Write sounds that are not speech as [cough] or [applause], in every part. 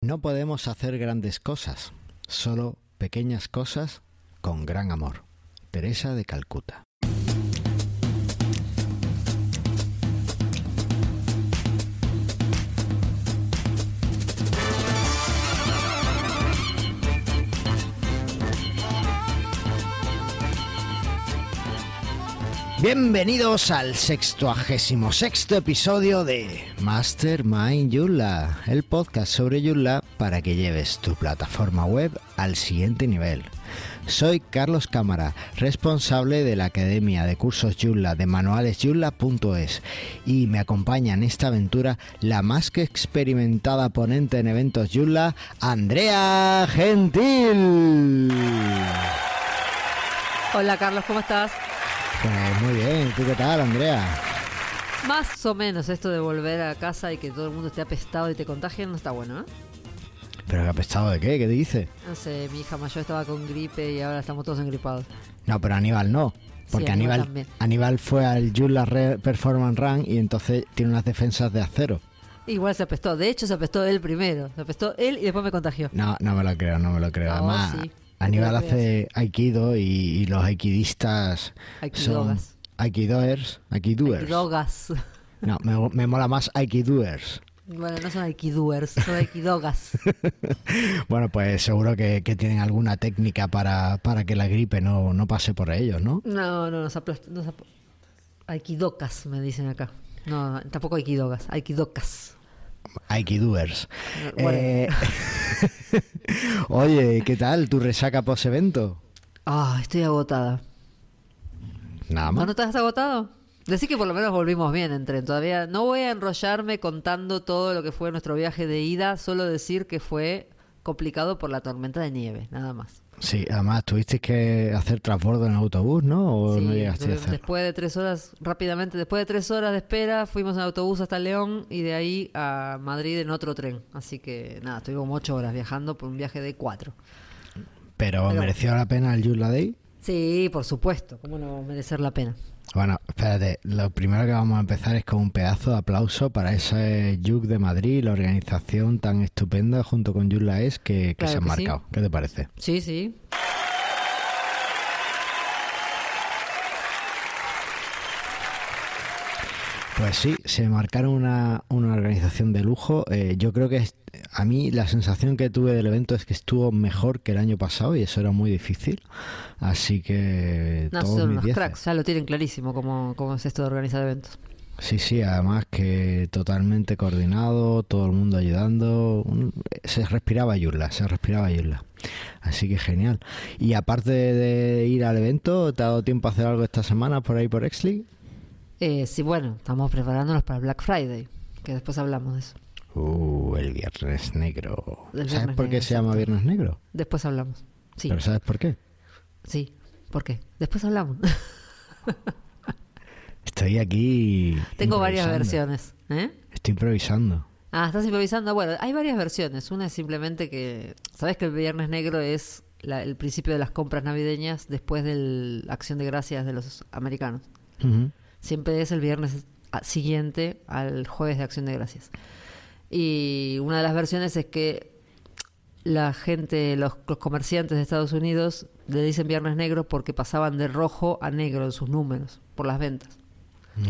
No podemos hacer grandes cosas, solo pequeñas cosas con gran amor. Teresa de Calcuta. Bienvenidos al sextuagésimo sexto episodio de Mastermind Joomla, el podcast sobre Joomla para que lleves tu plataforma web al siguiente nivel. Soy Carlos Cámara, responsable de la Academia de Cursos Joomla de manualesjoomla.es y me acompaña en esta aventura la más que experimentada ponente en eventos Joomla, Andrea Gentil. Hola Carlos, ¿cómo estás? Pues muy bien, ¿tú qué tal, Andrea? Más o menos esto de volver a casa y que todo el mundo esté apestado y te contagien no está bueno, ¿eh? ¿Pero qué apestado de qué? ¿Qué dice? No sé, mi hija mayor estaba con gripe y ahora estamos todos engripados. No, pero Aníbal no. Porque Sí, Aníbal Aníbal, fue al Re- Performance Run y entonces tiene unas defensas de acero. Igual se apestó, de hecho se apestó él primero. Se apestó él y después me contagió. No, no me lo creo, no me lo creo. No, Además, sí. Aníbal hace aikido y, y los aikidistas son Aikidogas. aikidoers, aikidoers. Aikidogas. No, me, me mola más aikidoers. Bueno, no son aikidoers, son aikidogas. [laughs] Bueno, pues seguro que, que tienen alguna técnica para, para que la gripe no, no pase por ellos, ¿no? No, no, nos Aikidokas, me dicen acá. No, no, tampoco aikidogas, aikidokas. Aikidoers. Bueno. Eh, [laughs] [laughs] Oye, ¿qué tal tu resaca post-evento? Ah, estoy agotada. Nada ¿No, más. no estás agotado? Decir que por lo menos volvimos bien en tren. Todavía no voy a enrollarme contando todo lo que fue nuestro viaje de ida, solo decir que fue complicado por la tormenta de nieve, nada más. Sí, además tuviste que hacer transbordo en autobús, ¿no? ¿O Sí, no llegaste a después de tres horas, rápidamente, después de tres horas de espera, fuimos en autobús hasta León y de ahí a Madrid en otro tren. Así que nada, estuvimos ocho horas viajando por un viaje de cuatro. Pero, Pero- ¿mereció la pena el Joomla Day? Sí, por supuesto, ¿cómo no merecer la pena? Bueno, espérate, lo primero que vamos a empezar es con un pedazo de aplauso para ese Yuk de Madrid, la organización tan estupenda junto con Joomla es que, que Claro se han sí. marcado. ¿Qué te parece? Sí, sí. Pues sí, se marcaron una, una organización de lujo. Eh, yo creo que a mí la sensación que tuve del evento es que estuvo mejor que el año pasado y eso era muy difícil. Así que No, todos son mis unos cracks, ya lo tienen clarísimo cómo, cómo es esto de organizar eventos. Sí, sí, además que totalmente coordinado, todo el mundo ayudando. se respiraba Yurla, se respiraba Yurla. Así que genial. Y aparte de ir al evento, ¿te ha dado tiempo a hacer algo esta semana por ahí por Exley? Eh, sí, bueno, estamos preparándonos para Black Friday, que después hablamos de eso. Uh, el Viernes Negro. ¿Sabes por qué Negro, se llama. Viernes Negro? Después hablamos. Sí, ¿Pero sabes por qué? sí. ¿Por qué? Después hablamos. [laughs] Estoy aquí. Tengo varias versiones. ¿eh? Estoy improvisando. Ah, estás improvisando. Bueno, hay varias versiones. Una es simplemente que. ¿Sabes que el Viernes Negro es la- el principio de las compras navideñas después de la acción de gracias de los americanos? Siempre es el viernes siguiente al jueves de acción de gracias. Y una de las versiones es que la gente, los, los comerciantes de Estados Unidos le dicen viernes negro porque pasaban de rojo a negro en sus números por las ventas.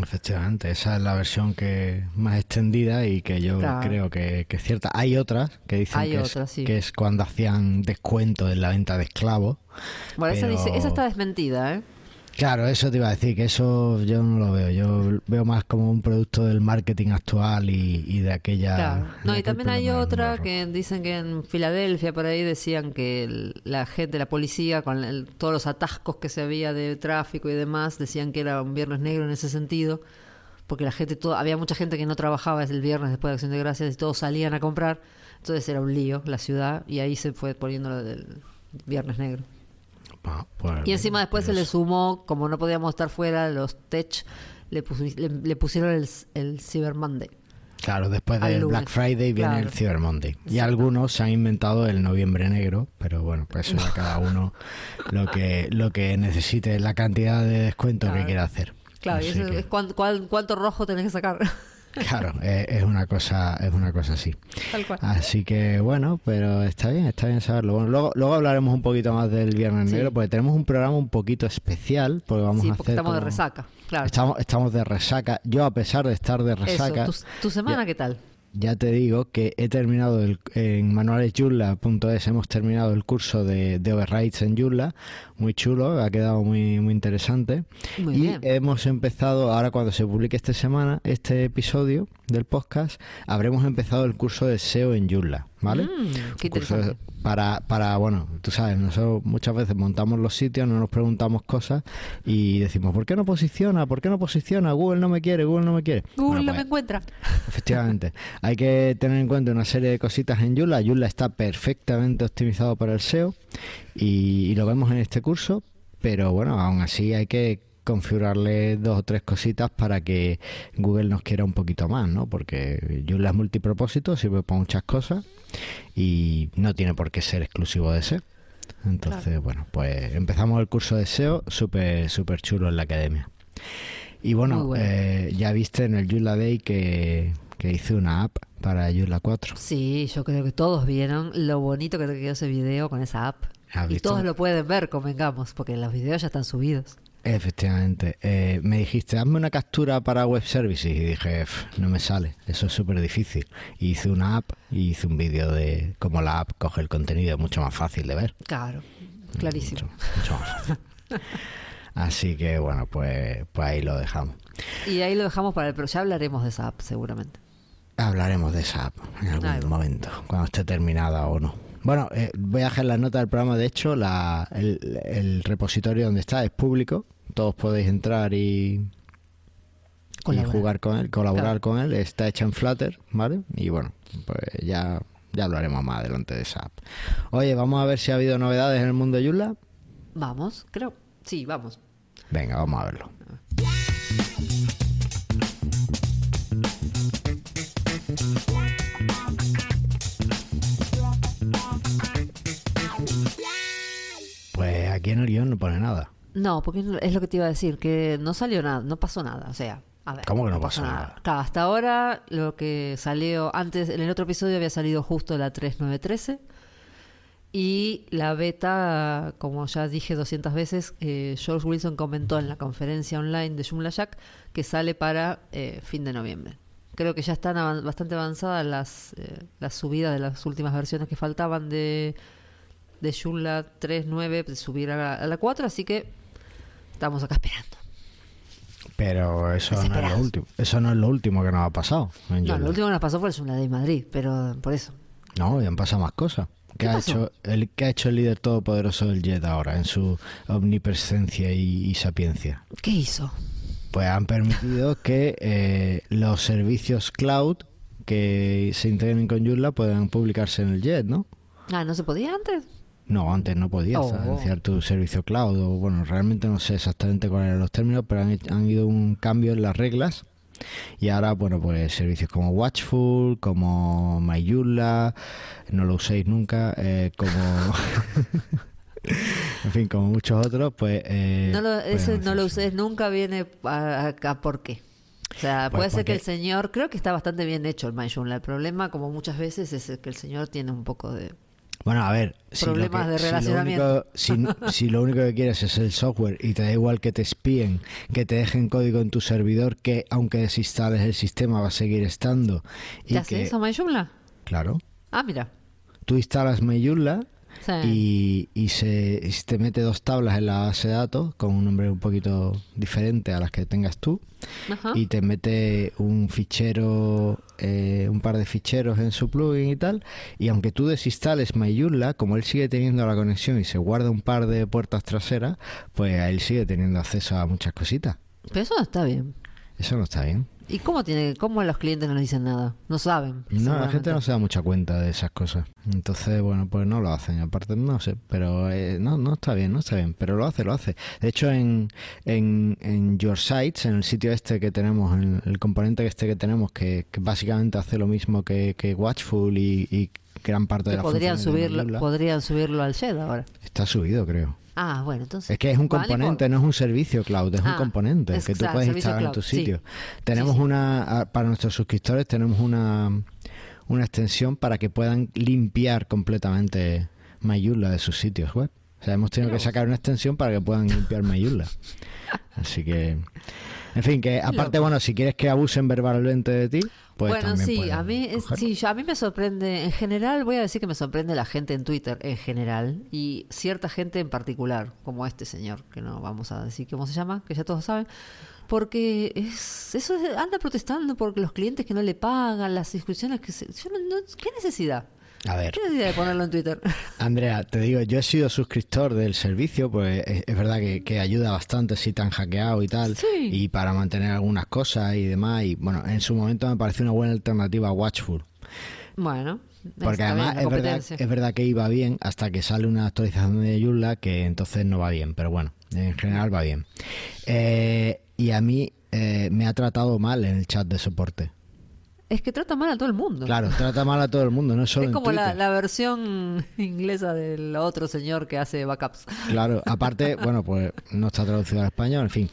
Efectivamente, esa es la versión que más extendida y que yo Claro. creo que, que es cierta. Hay otras que dicen que, otras, es, sí. que es cuando hacían descuento en la venta de esclavos. Bueno, esa, Pero- dice, esa está desmentida, ¿eh? Claro, eso te iba a decir, que eso yo no lo veo. Yo veo más como un producto del marketing actual y, y de aquella... Claro. No, y también hay otra que dicen que en Filadelfia, por ahí, decían que el- la gente, la policía, con el- todos los atascos que se había de tráfico y demás, decían que era un viernes negro en ese sentido, porque la gente, todo, había mucha gente que no trabajaba el viernes después de Acción de Gracias y todos salían a comprar, entonces era un lío la ciudad y ahí se fue poniendo lo del viernes negro. Y encima después se le sumó, como no podíamos estar fuera, los tech le, pusi- le- le pusieron el, el Cyber Monday. Claro, después del. Black Friday viene Claro. el Cyber Monday. Y algunos se han inventado el noviembre negro, pero bueno, pues eso ya cada uno [laughs] lo que lo que necesite, la cantidad de descuento que quiera hacer. Claro, y eso que- es cuán- cuán- cuánto rojo tenés que sacar. Claro, eh, es una cosa, es una cosa así. Tal cual. Así que bueno, pero está bien, está bien saberlo. Bueno, luego, luego hablaremos un poquito más del Viernes Sí. Negro, porque tenemos un programa un poquito especial, porque vamos sí, a porque hacer estamos de resaca, claro. Estamos, estamos de resaca. Yo, a pesar de estar de resaca, Eso, ¿tu, tu semana qué tal? ya te digo que he terminado el, en manualesyula.es hemos terminado el curso de, de overrides en Joomla, muy chulo, ha quedado muy muy interesante. Muy y bien. hemos empezado, ahora cuando se publique esta semana, este episodio del podcast, habremos empezado el curso de SEO en Joomla, ¿vale? Mm, qué curso para, para, bueno, tú sabes, nosotros muchas veces montamos los sitios, no nos preguntamos cosas y decimos, ¿por qué no posiciona? ¿Por qué no posiciona? Google no me quiere, Google no me quiere. Google Bueno, no pues, me encuentra. Efectivamente. [laughs] Hay que tener en cuenta una serie de cositas en Joomla. Joomla está perfectamente optimizado para el SEO y, y lo vemos en este curso, pero bueno, aún así hay que configurarle dos o tres cositas para que Google nos quiera un poquito más, ¿no? Porque Joomla es multipropósito, sirve para muchas cosas y no tiene por qué ser exclusivo de SEO. Entonces, bueno, pues empezamos el curso de SEO súper súper chulo en la academia. Y bueno, eh, ya viste en el Joomla Day que, que hice una app para Joomla 4. Sí, yo creo que todos vieron lo bonito que te quedó ese video con esa app. ¿Has Y todos lo pueden ver, convengamos, porque los videos ya están subidos. Efectivamente. Eh, me dijiste, hazme una captura para web services y dije, "Pf, no me sale, eso es súper difícil. Y hice una app y hice un vídeo de cómo la app coge el contenido, mucho más fácil de ver. Claro, clarísimo. Mucho, mucho más fácil. [laughs] Así que bueno, pues, pues ahí lo dejamos. Y ahí lo dejamos para el... Pero ya hablaremos de esa app, seguramente. Hablaremos de esa app en algún momento, cuando esté terminada o no. Bueno, eh, voy a dejar las notas del programa. De hecho, la, el, el repositorio donde está es público. Todos podéis entrar y, jugar con él, colaborar Claro. con él. Está hecha en Flutter, ¿vale? Y bueno, pues ya, ya hablaremos más adelante de esa app. Oye, vamos a ver si ha habido novedades en el mundo de Joomla. Vamos, creo. Sí, vamos. Venga, vamos a verlo. Aquí en el guion no pone nada. No, porque es lo que te iba a decir, que no salió nada, no pasó nada. O sea, a ver. ¿Cómo que no pasó nada? Claro, hasta ahora lo que salió antes, en el otro episodio había salido justo la 3913 y la beta, como ya dije 200 veces, eh, George Wilson comentó en la conferencia online de Joomla Jack que sale para eh, fin de noviembre. Creo que ya están avan- bastante avanzadas las, eh, las subidas de las últimas versiones que faltaban de, de Joomla 3.9, de subir a la, a la 4, así que estamos acá esperando. Pero eso no es lo último. Eso no es lo último que nos ha pasado. en No, Joomla. lo último que nos pasó fue el Joomla de Madrid, pero por eso. No, y han pasado más cosas. ¿Qué, ¿Qué ha pasó? hecho el, qué ha hecho el líder todopoderoso del Jet ahora en su omnipresencia y, y sapiencia? ¿Qué hizo? Pues han permitido [laughs] que eh, los servicios cloud que se integren con Joomla puedan publicarse en el Jet, ¿no? Ah, ¿no se podía antes? No, antes no podías Oh. anunciar tu servicio cloud. O, bueno, realmente no sé exactamente cuáles eran los términos, pero han, han ido un cambio en las reglas. Y ahora, bueno, pues servicios como Watchful, como MyJoomla, no lo uséis nunca, eh, como... [laughs] en fin, como muchos otros, pues... eh, no lo, pueden ese no lo uses nunca viene acá por qué. O sea, Pues puede ser que el señor, creo que está bastante bien hecho el MyJoomla. El problema, como muchas veces, es que el señor tiene un poco de... Bueno, a ver, si lo Problemas que- de si lo relacionamiento. único- Si, si lo único que quieres es el software y te da igual que te espíen, que te dejen código en tu servidor, que aunque desinstales el sistema va a seguir estando. Y ¿Ya que, eso MyJoomla? Claro, Ah, mira. tú instalas MyJoomla Sí. y, y se, y te mete dos tablas en la base de datos con un nombre un poquito diferente a las que tengas tú Ajá. y te mete un fichero, eh, un par de ficheros en su plugin y tal. Y aunque tú desinstales MyJoomla, como él sigue teniendo la conexión y se guarda un par de puertas traseras, pues a él sigue teniendo acceso a muchas cositas. Pero eso no está bien. Eso no está bien. ¿Y cómo tiene, cómo los clientes no le dicen nada? No saben. No, la gente no se da mucha cuenta de esas cosas. Entonces, bueno, pues no lo hacen. Aparte, no sé, pero eh, no, no está bien, no está bien. Pero lo hace, lo hace. De hecho, en, en, en Your Sites, en el sitio este que tenemos, en el componente este que tenemos, que, que básicamente hace lo mismo que, que Watchful y, y gran parte de la podrían de subirlo, podrían subirlo al Shed ahora. Está subido, creo. Ah, bueno, entonces. Es que es un Vale, componente, por- no es un servicio cloud, es un Ah, componente es- que tú puedes instalar en tu sí. sitio. Tenemos sí. una, a- para nuestros suscriptores, tenemos una, una extensión para que puedan limpiar completamente Mayula de sus sitios web. O sea, hemos tenido que sacar una extensión para que puedan limpiar Mayula. [laughs] Así que, en fin, que aparte, loco. bueno, si quieres que abusen verbalmente de ti, pues bueno, también sí, a mí, es- sí, yo- a mí me sorprende, en general, voy a decir que me sorprende la gente en Twitter, en general, y cierta gente en particular, como este señor, que no vamos a decir cómo se llama, que ya todos saben, porque es, eso es- anda protestando porque los clientes que no le pagan, las inscripciones que se... yo no- no- ¿Qué necesidad? A ver, ¿Qué necesidad de ponerlo en Twitter? [laughs] Andrea, te digo, yo he sido suscriptor del servicio, pues es, es verdad que, que ayuda bastante si te han hackeado y tal, Sí. y para mantener algunas cosas y demás, y bueno, en su momento me pareció una buena alternativa a Watchful, bueno, porque bien, además verdad, es verdad que iba bien hasta que sale una actualización de Joomla que entonces no va bien, pero bueno, en general va bien. Eh, y a mí eh, me ha tratado mal en el chat de soporte. Es que trata mal a todo el mundo. Claro, trata mal a todo el mundo, no solo es en como la, versión [laughs] inglesa del otro señor que hace backups. Claro, aparte, [laughs] bueno, pues no está traducido al español, en fin.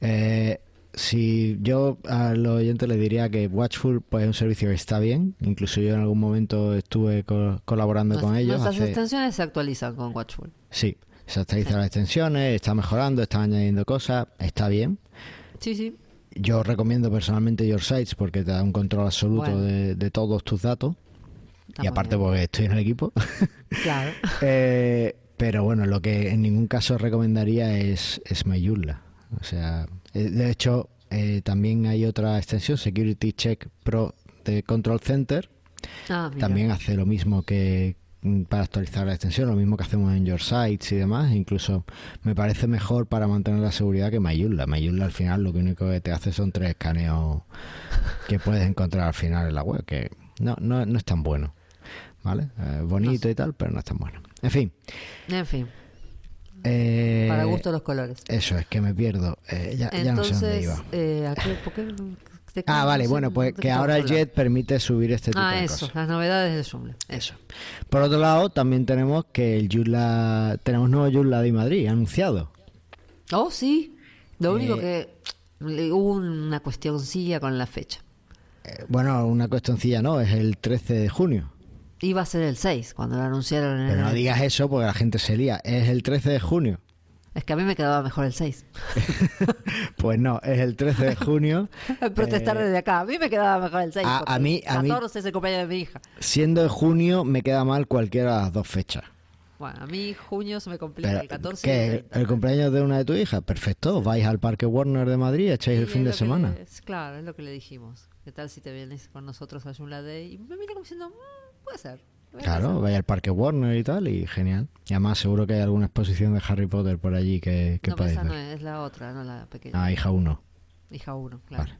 Eh, si yo a los oyentes les diría que Watchful pues es un servicio que está bien, incluso yo en algún momento estuve co- colaborando con ellos. Nuestras hace- extensiones se actualizan con Watchful. Sí, se actualizan las extensiones, está mejorando, está añadiendo cosas, está bien. Sí, sí. Yo recomiendo personalmente Your Sites porque te da un control absoluto Bueno. de, de todos tus datos. Está y aparte bien. porque estoy en el equipo. [laughs] Claro. [laughs] Eh, pero bueno, lo que en ningún caso recomendaría es, es Mayula. O sea, eh, de hecho, eh, también hay otra extensión, Security Check Pro de Control Center. Ah. También hace lo mismo que para actualizar la extensión, lo mismo que hacemos en Your Sites y demás. Incluso me parece mejor para mantener la seguridad que Mayula. Mayula al final lo que único que te hace son tres escaneos que puedes encontrar al final en la web, que no, no, no es tan bueno. ¿Vale? Eh, bonito y tal, pero no es tan bueno. En fin. En fin, eh, para gusto los colores. Eso es que me pierdo. Eh, ya, ya no sé dónde Entonces, iba. eh, ¿a qué- por qué Ah, vale, no bueno, pues que ahora el Jet permite subir este tipo? Ah, de eso, cosas. las novedades de Joomla. Eso. Por otro lado, también tenemos que el Joomla, tenemos nuevo Joomla de Madrid anunciado. Oh, sí. Lo único Eh, que le- hubo una cuestioncilla con la fecha. Eh, bueno, una cuestioncilla no, es el 13 de junio. Iba a ser el 6 cuando lo anunciaron en Pero el... no digas eso porque la gente se lía. Es el 13 de junio. Es que a mí me quedaba mejor el 6. [laughs] Pues no, es el 13 de junio. [laughs] Protestar Eh, desde acá. A mí me quedaba mejor el 6. a- a mí- a el mí- 14 es el cumpleaños de mi hija. Siendo de junio, me queda mal cualquiera de las dos fechas. Bueno, a mí junio se me complica Pero, el 14 y el ¿qué? 30. ¿El cumpleaños de una de tus hijas? Perfecto, vais al Parque Warner de Madrid, echáis Sí, el fin de semana. le- es- claro, es lo que le dijimos. ¿Qué tal si te vienes con nosotros a Joomla Day? Y me mira como diciendo, "Mm, puede ser. Puede Claro, ser". vais al Parque Warner y tal, y genial. Y además seguro que hay alguna exposición de Harry Potter por allí que, que No, podéis esa no es, es la otra, no la pequeña. Ah, hija 1. Hija 1, claro. Vale.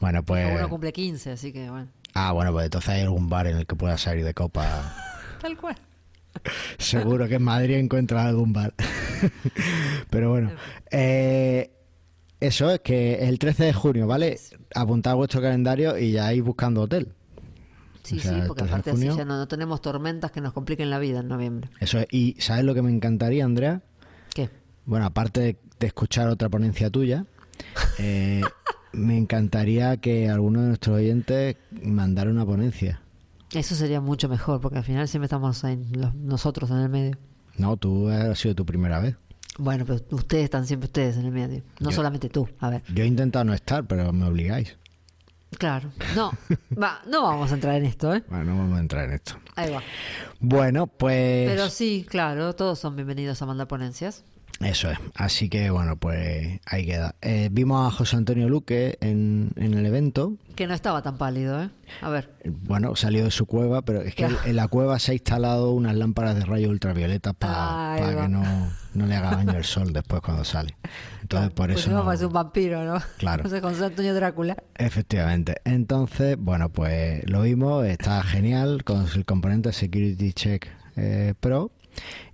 Bueno, pues... Hija 1 cumple 15, así que bueno. Ah, bueno, pues entonces hay algún bar en el que puedas salir de copa. [laughs] Tal cual. Seguro que en Madrid encuentras algún bar. [laughs] Pero bueno, eh, eso es que el 13 de junio, ¿vale? Apuntad vuestro calendario y ya ir buscando hotel. Sí, O sea, sí, porque 13 de aparte así ya no, no tenemos tormentas que nos compliquen la vida en noviembre. Eso es. Y ¿sabes lo que me encantaría, Andrea? ¿Qué? Bueno, aparte de, de escuchar otra ponencia tuya, [laughs] eh, me encantaría que alguno de nuestros oyentes mandara una ponencia. Eso sería mucho mejor, porque al final siempre estamos ahí, los- nosotros en el medio. No, tú ha sido tu primera vez. Bueno, pero ustedes están siempre ustedes en el medio. No Yo- solamente tú. A ver. Yo he intentado no estar, pero me obligáis. Claro. No, va, no vamos a entrar en esto, ¿eh? Bueno, no vamos a entrar en esto. Ahí va. Bueno, pues Pero sí, claro, todos son bienvenidos a mandar ponencias. Eso es. Así que bueno, pues ahí queda. Eh, vimos a José Antonio Luque en, en el evento. Que no estaba tan pálido, ¿eh? A ver. Bueno, salió de su cueva, pero es que en la cueva se ha instalado unas lámparas de rayos ultravioletas para va. que no, no le haga daño el sol después cuando sale. Entonces, por pues eso. no no- un vampiro, ¿no? Claro. [laughs] No sé, José Antonio Drácula. Efectivamente. Entonces, bueno, pues lo vimos, está genial con el componente Security Check eh, Pro,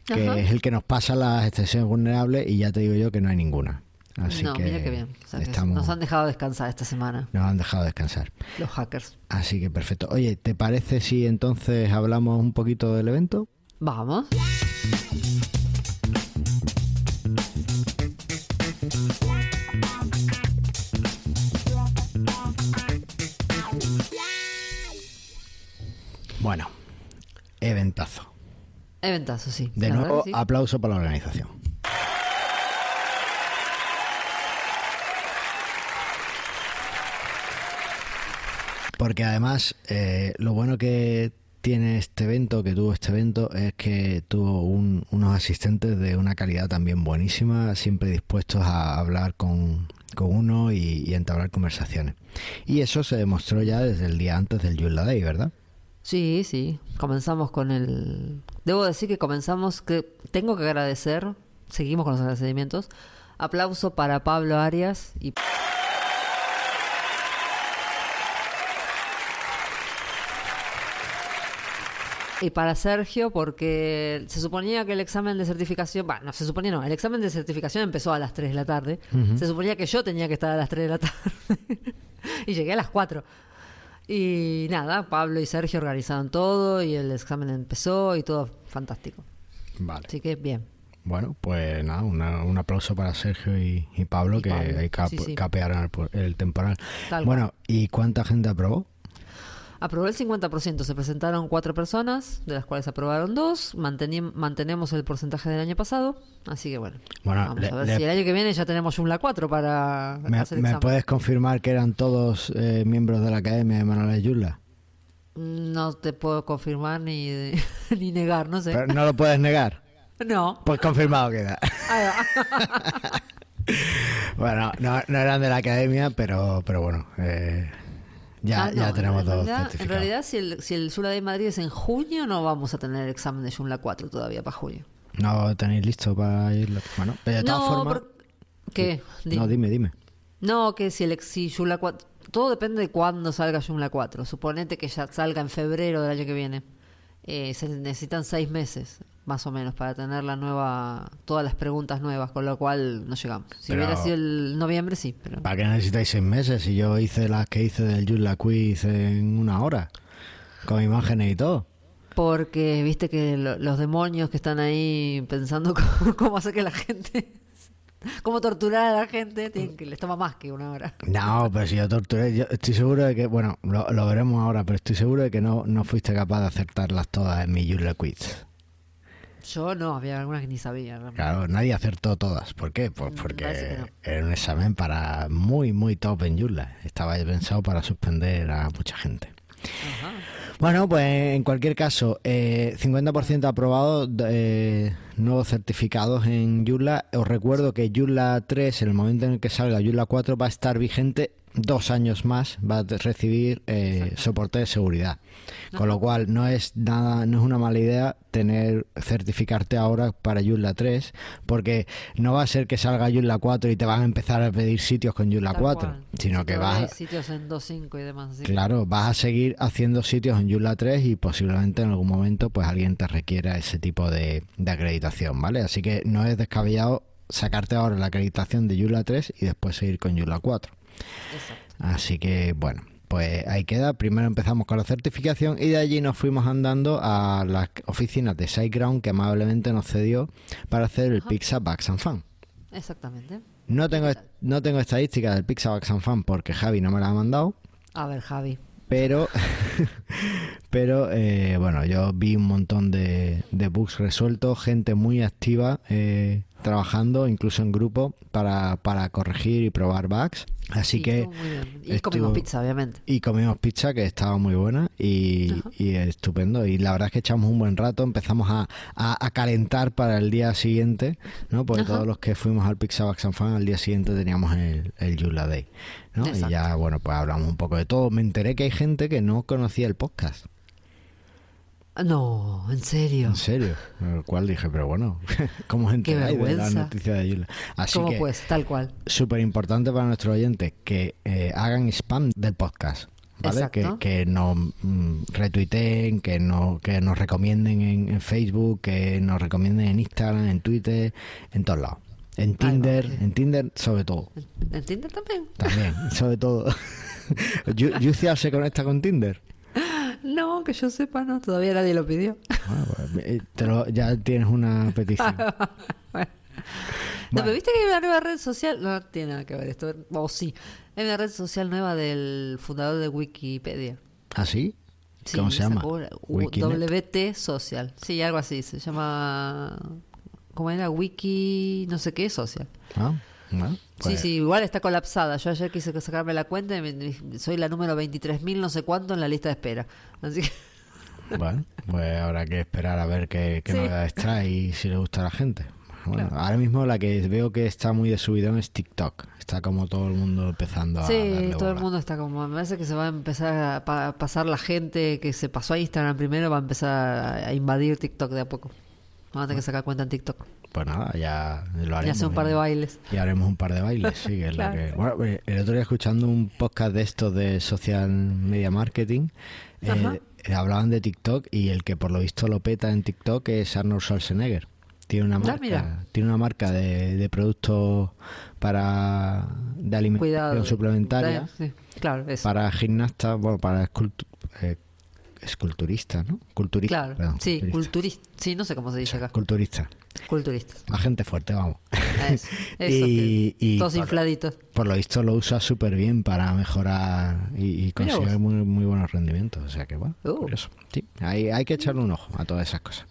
que Ajá. es el que nos pasa las extensiones vulnerables y ya te digo yo que no hay ninguna. Así no, que mira qué bien. O sea, que estamos, Nos han dejado descansar esta semana, nos han dejado descansar. los hackers. Así que perfecto. Oye, ¿te parece si entonces hablamos un poquito del evento? Vamos. Eventazo, sí. De la nuevo, sí. aplauso para la organización. Porque además, eh, lo bueno que tiene este evento, que tuvo este evento, es que tuvo un- unos asistentes de una calidad también buenísima, siempre dispuestos a hablar con, con uno y, y entablar conversaciones. Y eso se demostró ya desde el día antes del Joomla Day, ¿verdad? Sí, sí. Comenzamos con el. Debo decir que comenzamos. que Tengo que agradecer. Seguimos con los agradecimientos. Aplauso para Pablo Arias y. Y para Sergio, porque se suponía que el examen de certificación, bueno, no se suponía, no, el examen de certificación empezó a las 3 de la tarde. Se suponía que yo tenía que estar a las 3 de la tarde. [laughs] y llegué a las 4. Y nada, Pablo y Sergio organizaron todo y el examen empezó y todo fantástico. Vale. Así que bien. Bueno, pues nada, una- un aplauso para Sergio y, y Pablo Y que Pablo, ahí cap- sí, sí. capearon el, el temporal. Tal bueno, ¿y cuánta gente aprobó? Aprobó el 50%, se presentaron cuatro personas, de las cuales aprobaron dos, mantenemos el porcentaje del año pasado, así que bueno, Bueno, vamos le- a ver le- si el año que viene ya tenemos un La 4 para ¿Me, hacer el me puedes confirmar que eran todos eh, miembros de la Academia de Manuel Yula? No te puedo confirmar ni, [laughs] ni negar, no sé. Pero no lo puedes negar. [laughs] No. Pues confirmado queda. Ahí va. [laughs] bueno, no, no eran de la Academia, pero, pero bueno, eh, ya, Ah, no, ya tenemos realidad, En realidad, si el, si el Sula de Madrid es en junio, no vamos a tener el examen de Joomla 4 todavía para junio. ¿No tenéis listo para irlo? Bueno, pero de todas no, formas... por- ¿Qué? Di- No, dime, dime. No, que si el si Joomla 4... Todo depende de cuándo salga Joomla 4. Suponete que ya salga en febrero del año que viene. Eh, se necesitan seis meses, más o menos, para tener la nueva... Todas las preguntas nuevas, con lo cual no llegamos. Si Pero- hubiera sido el noviembre, sí, pero... ¿Para qué necesitáis seis meses? Si yo hice las que hice del Joomla Quiz en una hora, con imágenes y todo. Porque viste que lo- los demonios que están ahí pensando [laughs] cómo, cómo hacer que la gente... Cómo torturar a la gente, tienen que les toma más que una hora. No, pero si yo torturé, yo estoy seguro de que, bueno, lo, lo veremos ahora, pero estoy seguro de que no, no fuiste capaz de acertarlas todas en mi Joomla Quiz. Yo no, había algunas que ni sabía. realmente. Claro, nadie acertó todas. ¿Por qué? Pues Mm, porque no. era un examen para muy, muy top en Joomla. Estaba pensado para suspender a mucha gente. Ajá. Bueno, pues en cualquier caso, eh, 50% aprobado, eh, nuevos certificados en Joomla. Os recuerdo que Joomla 3, en el momento en el que salga Joomla 4, va a estar vigente dos años más, va a recibir eh, soporte de seguridad. Con lo cual no es nada, no es una mala idea tener certificarte ahora para Joomla 3, porque no va a ser que salga Joomla 4 y te van a empezar a pedir sitios con Joomla Tal 4, cual. sino que vas sitios en 2.5 y demás. Claro, vas a seguir haciendo sitios en Joomla 3 y posiblemente en algún momento pues alguien te requiera ese tipo de, de acreditación, ¿vale? Así que no es descabellado sacarte ahora la acreditación de Joomla 3 y después seguir con Joomla 4. Exacto. Así que bueno, pues ahí queda. Primero empezamos con la certificación y de allí nos fuimos andando a las oficinas de SiteGround que amablemente nos cedió para hacer el Ajá. Pixar Bugs and Fun. Exactamente. No tengo, no tengo estadística del Pixar Bugs and Fun porque Javi no me la ha mandado. A ver, Javi. pero [laughs] pero eh, bueno yo vi un montón de, de bugs resueltos gente muy activa eh, trabajando incluso en grupo para, para corregir y probar bugs así Sí, que. Y estuvo- comimos pizza, obviamente. y comimos pizza que estaba muy buena y, y estupendo y la verdad es que echamos un buen rato empezamos a, a- a calentar para el día siguiente no porque Ajá. todos los que fuimos al Pizza Bugs and Fun al día siguiente teníamos el, el Joomla Day ¿no? y ya bueno pues hablamos un poco de todo me enteré que hay gente que no conocía el podcast No, en serio. en serio el cual dije pero bueno [laughs] cómo os enteráis de vergüenza. noticias de Joomla así ¿Cómo que pues? Tal cual. súper importante para nuestros oyentes que eh, hagan spam del podcast. ¿Vale? Que, que nos mm, retuiteen, que, no, que nos recomienden en, en Facebook, que nos recomienden en Instagram, en Twitter, en todos lados. En Tinder, en Tinder sobre todo. ¿En- ¿En Tinder también? También, sobre todo. [laughs] [laughs] Yu- Yucia se conecta con Tinder. No, que yo sepa, no. Todavía nadie lo pidió. Bueno, pues, eh, te lo- ya tienes una petición. [laughs] Bueno. No, pero viste que hay una nueva red social. No tiene nada que ver esto. O sí. Hay una red social nueva del fundador de Wikipedia. ¿Ah, sí? Sí, ¿Cómo se llama? WT Social. Sí, algo así. Se llama. ¿Cómo era? Wiki. No sé qué Social. Ah, Sí, sí, igual está colapsada. Yo ayer quise sacarme la cuenta y me- me- soy la número 23.000 no sé cuánto en la lista de espera. Así que. [laughs] Bueno, pues habrá que esperar a ver qué, qué Sí. novedades trae y si le gusta a la gente. Bueno, Claro. ahora mismo la que veo que está muy de subidón es TikTok. Está como todo el mundo empezando a Sí, todo el mundo está como. Me parece que se va a empezar a pa- pasar la gente que se pasó a Instagram primero, va a empezar a invadir TikTok de a poco. Vamos a tener que sacar cuenta en TikTok. Pues nada, ya lo Y haremos. hacer un par de y- bailes. Y haremos un par de bailes, sí, que es Claro. lo que... Bueno, eh, el otro día escuchando un podcast de estos de social media marketing, eh, eh, hablaban de TikTok y el que por lo visto lo peta en TikTok es Arnold Schwarzenegger. Tiene una Ah, marca, mira. tiene una marca de, de productos para de alimentación Cuidado. suplementaria Sí, claro, eso. para gimnastas, bueno, para escultu- eh, esculturistas, ¿no? Culturistas. Claro, perdón, sí, culturista. Sí, no sé cómo se dice acá. Culturistas. Culturistas. La gente fuerte, vamos. Eso, [laughs] eso Y- todos por- infladitos. Por lo visto lo usa súper bien para mejorar y, y conseguir muy, muy buenos rendimientos. O sea que bueno, Uh. curioso. Sí, hay, hay que echarle un ojo a todas esas cosas.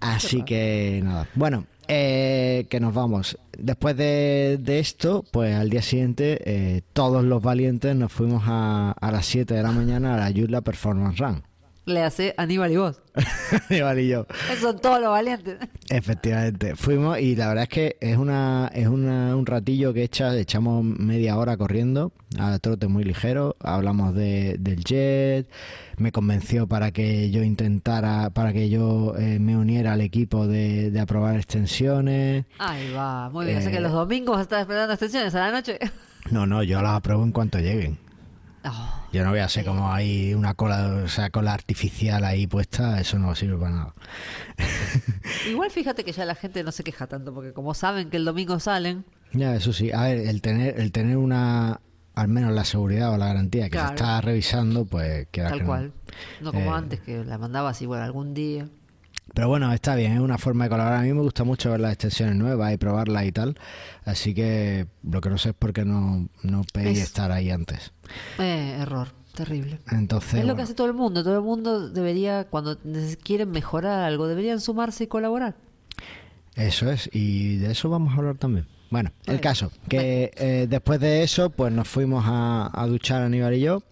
Así que nada. Bueno, eh, que nos vamos. Después de, de esto, pues al día siguiente, eh, todos los valientes nos fuimos a, a las 7 de la mañana a la Yula Performance Run. Le hace Aníbal y vos. [laughs] Iván y yo. Son todos los valientes. Efectivamente, fuimos y la verdad es que es una es una, un ratillo que echa, echamos media hora corriendo a trote muy ligero, hablamos de, del jet, me convenció para que yo intentara, para que yo eh, me uniera al equipo de, de aprobar extensiones. Ahí va, muy bien. O sea que Eh, los domingos estás esperando extensiones a la noche. No, no, yo las apruebo en cuanto lleguen. Oh, Yo no voy a hacer como hay una cola, o sea, cola artificial ahí puesta, eso no sirve para nada. [laughs] Igual fíjate que ya la gente no se queja tanto, porque como saben que el domingo salen, Ya, eso sí. A ver, el tener, el tener una, al menos la seguridad o la garantía que Claro. se está revisando, pues queda tal que no. cual. No como Eh, antes, que la mandabas bueno, algún día. Pero bueno, está bien, es una forma de colaborar. A mí me gusta mucho ver las extensiones nuevas y probarlas y tal. Así que lo que no sé es por qué no, no pedí Es- estar ahí antes. Eh, error, terrible. Entonces, es lo que hace todo el mundo. Todo el mundo debería, cuando quieren mejorar algo, deberían sumarse y colaborar. eso es. Y de eso vamos a hablar también. Bueno, el Bueno, caso, que eh, después de eso, pues nos fuimos a, a duchar Aníbal y yo.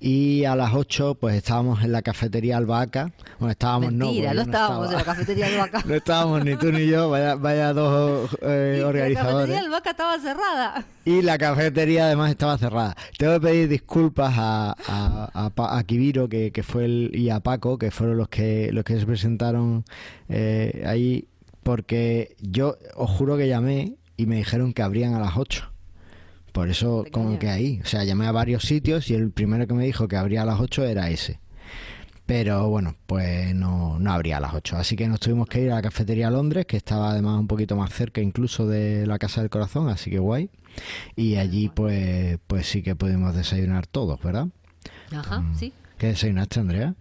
Y a las 8, pues estábamos en la cafetería Albahaca. Bueno, estábamos no. Mentira, no yo estábamos en la cafetería Vaca. [laughs] No estábamos ni tú ni yo, vaya, vaya dos eh, Y La organizadores. cafetería Vaca estaba cerrada. Y la cafetería además estaba cerrada. Tengo que pedir disculpas a, a, a, a Kibiro que, que fue el, y a Paco, que fueron los que los que se presentaron eh, ahí, porque yo os juro que llamé y me dijeron que abrían a las 8. Por eso como que ahí. O sea, llamé a varios sitios y el primero que me dijo que abría a las 8 era ese. Pero bueno, pues no, no abría a las 8. Así que nos tuvimos que ir a la cafetería Londres, que estaba además un poquito más cerca incluso de la Casa del Corazón, así que guay. Y allí pues, pues sí que pudimos desayunar todos, ¿verdad? Ajá, Mm. sí. ¿Qué desayunaste, Andrea?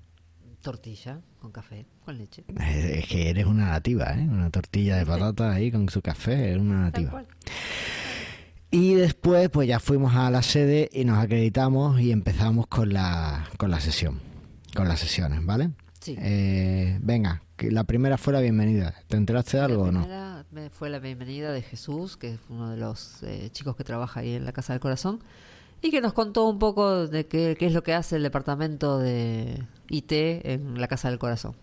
Tortilla con café, con leche. Es, es que eres una nativa, ¿eh? Una tortilla de patata ahí con su café, eres una nativa. Y después pues ya fuimos a la sede y nos acreditamos y empezamos con la, con la sesión, con las sesiones, ¿vale? Sí. Eh, venga, que la primera fue la bienvenida. ¿Te enteraste de algo la o no? primera me- fue la bienvenida de Jesús, que es uno de los eh, chicos que trabaja ahí en la Casa del Corazón, y que nos contó un poco de qué, qué es lo que hace el departamento de IT en la Casa del Corazón.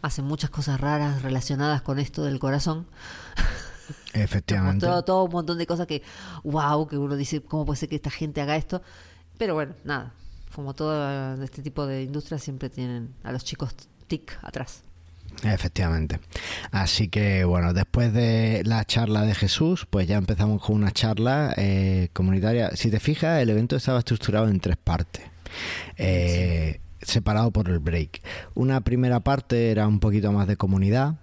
Hacen muchas cosas raras relacionadas con esto del corazón. [laughs] Efectivamente. mostró todo un montón de cosas que, wow, que uno dice, ¿cómo puede ser que esta gente haga esto? Pero bueno, nada, como todo eh, este tipo de industrias siempre tienen a los chicos TIC atrás. Efectivamente. Así que bueno, después de la charla de Jesús, pues ya empezamos con una charla eh, comunitaria. Si te fijas, el evento estaba estructurado en tres partes. Eh, Separado por el break. Una primera parte era un poquito más de comunidad,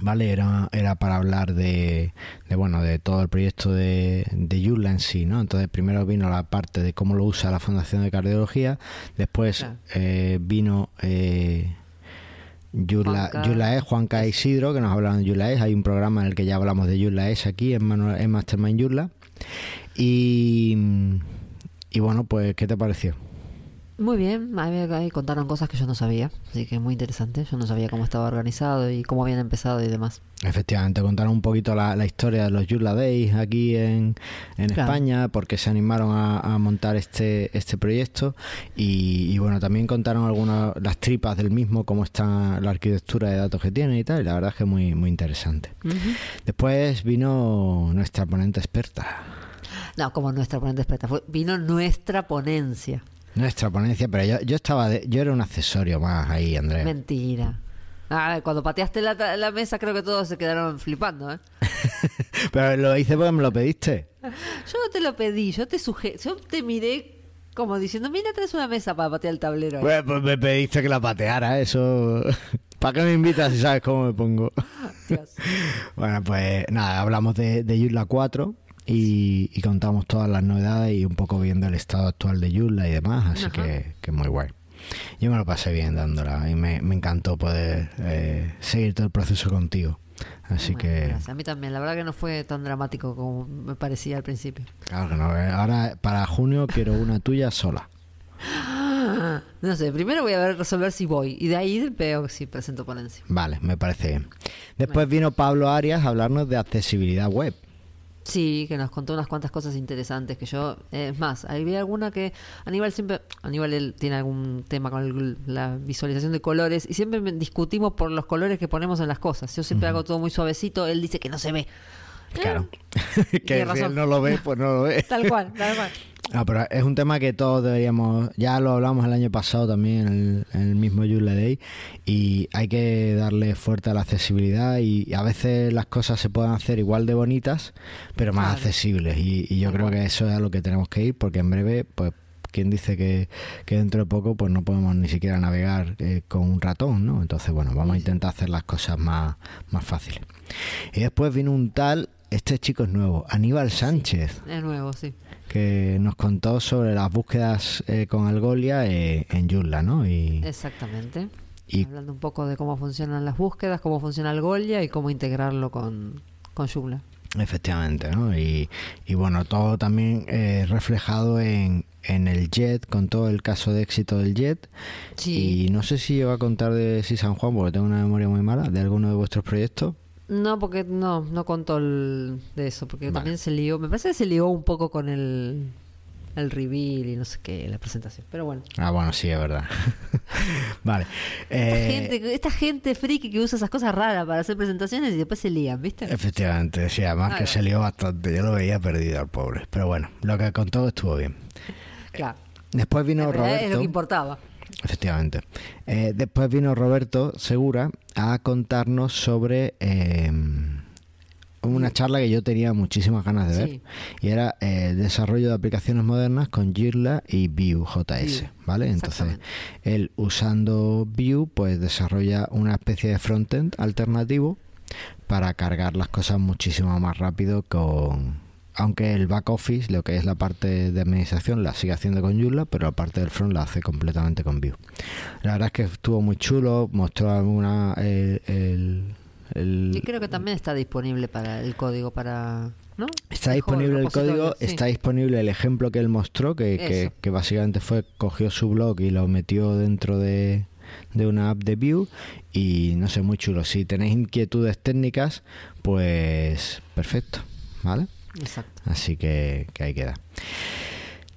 ¿vale? Era, era para hablar de, de, bueno, de todo el proyecto de, de Yula en sí, ¿no? Entonces primero vino la parte de cómo lo usa la Fundación de Cardiología, después Claro. eh, vino eh, Yula, Juanca. Yula es, Juanca e Isidro, que nos hablaron de Yula es, hay un programa en el que ya hablamos de Yula es aquí, en, Manuel, en Mastermind Yula. Y, y bueno, pues, ¿qué te pareció? Muy bien, ahí, ahí contaron cosas que yo no sabía, así que muy interesante. Yo no sabía cómo estaba organizado y cómo habían empezado y demás. Efectivamente, contaron un poquito la, la historia de los Yula Days aquí en, en Claro. España, porque se animaron a, a montar este, este proyecto y, y bueno, también contaron algunas las tripas del mismo, cómo está la arquitectura de datos que tiene y tal, y la verdad es que muy, muy interesante. Después vino nuestra ponente experta. No, como nuestra ponente experta, fue, vino nuestra ponencia. Nuestra ponencia, pero yo, yo estaba de- yo era un accesorio más ahí, Andrés. Mentira. Ah, cuando pateaste la, la mesa creo que todos se quedaron flipando, ¿eh? [laughs] Pero lo hice porque me lo pediste. [laughs] Yo no te lo pedí, yo te suje yo te miré como diciendo, mira, traes una mesa para patear el tablero. ahí". Bueno, pues me pediste que la pateara, eso. [laughs] ¿Para qué me invitas si sabes cómo me pongo? Dios. Bueno, pues nada, hablamos de, de Joomla 4 y, y contamos todas las novedades y un poco viendo el estado actual de Joomla y demás, así que, que muy guay. Yo me lo pasé bien dándola y me, me encantó poder eh, seguir todo el proceso contigo. Así Bueno, que, gracias. A mí también, la verdad que no fue tan dramático como me parecía al principio. claro que no, eh, ahora para junio quiero una tuya sola. [gasps] No sé, primero voy a ver resolver si voy y de ahí veo si presento ponencia. Vale, me parece bien. Después vino Pablo Arias a hablarnos de accesibilidad web. Sí, que nos contó unas cuantas cosas interesantes que yo, eh, es más, había alguna que Aníbal siempre, Aníbal él tiene algún tema con el- la visualización de colores y siempre discutimos por los colores que ponemos en las cosas. Yo siempre hago todo muy suavecito, él dice que no se ve. Claro. [laughs] Que si él no lo ve, pues no lo ve. [laughs] Tal cual, tal cual. Ah, pero es un tema que todos deberíamos, ya lo hablamos el año pasado también en el, en el mismo Joomla Day y hay que darle fuerte a la accesibilidad y a veces las cosas se pueden hacer igual de bonitas pero más Claro. accesibles y, y yo creo que eso es a lo que tenemos que ir porque en breve pues quien dice que, que dentro de poco pues no podemos ni siquiera navegar eh, con un ratón, ¿no? Entonces bueno, vamos a intentar hacer las cosas más, más fáciles. Y después vino un tal, este chico es nuevo, Aníbal Sánchez Es nuevo, sí. Que nos contó sobre las búsquedas eh, con Algolia eh, en Joomla, ¿no? Y, Exactamente. y Hablando un poco de cómo funcionan las búsquedas, cómo funciona el Golia y cómo integrarlo con, con Joomla. efectivamente, ¿no? Y, y bueno, todo también eh, reflejado en, en el JET, con todo el caso de éxito del JET. Sí. Y no sé si iba a contar de si San Juan, porque tengo una memoria muy mala, de alguno de vuestros proyectos. No, porque no, no contó el- de eso, porque Vale. también se lió, me parece que se lió un poco con el, el reveal y no sé qué, la presentación. Pero bueno, Ah, bueno, sí, es verdad. [laughs] vale. esta, Eh, gente, esta gente friki que usa esas cosas raras para hacer presentaciones y después se lían, ¿viste? Efectivamente, sí, además que se lió bastante. Yo lo veía perdido al pobre. Pero bueno, lo que contó estuvo bien. Claro. Después vino Roberto. es lo que importaba. Efectivamente. Eh, después vino Roberto Segura a contarnos sobre eh, una charla que yo tenía muchísimas ganas de ver Sí. y era eh, el desarrollo de aplicaciones modernas con Joomla y Vue, ¿vale? Entonces, él usando Vue pues desarrolla una especie de frontend alternativo para cargar las cosas muchísimo más rápido con aunque el back office, lo que es la parte de administración, la sigue haciendo con Joomla, pero la parte del front la hace completamente con Vue. La verdad es que estuvo muy chulo, mostró alguna el, el- el- Y creo que también está disponible para el código para... ¿no? Está disponible el código, sí. está disponible el ejemplo que él mostró, que, que, Eso. que básicamente fue, cogió su blog y lo metió dentro de, de una app de Vue y no sé, muy chulo. Si tenéis inquietudes técnicas, pues perfecto, ¿vale? Exacto. Así que, que ahí queda.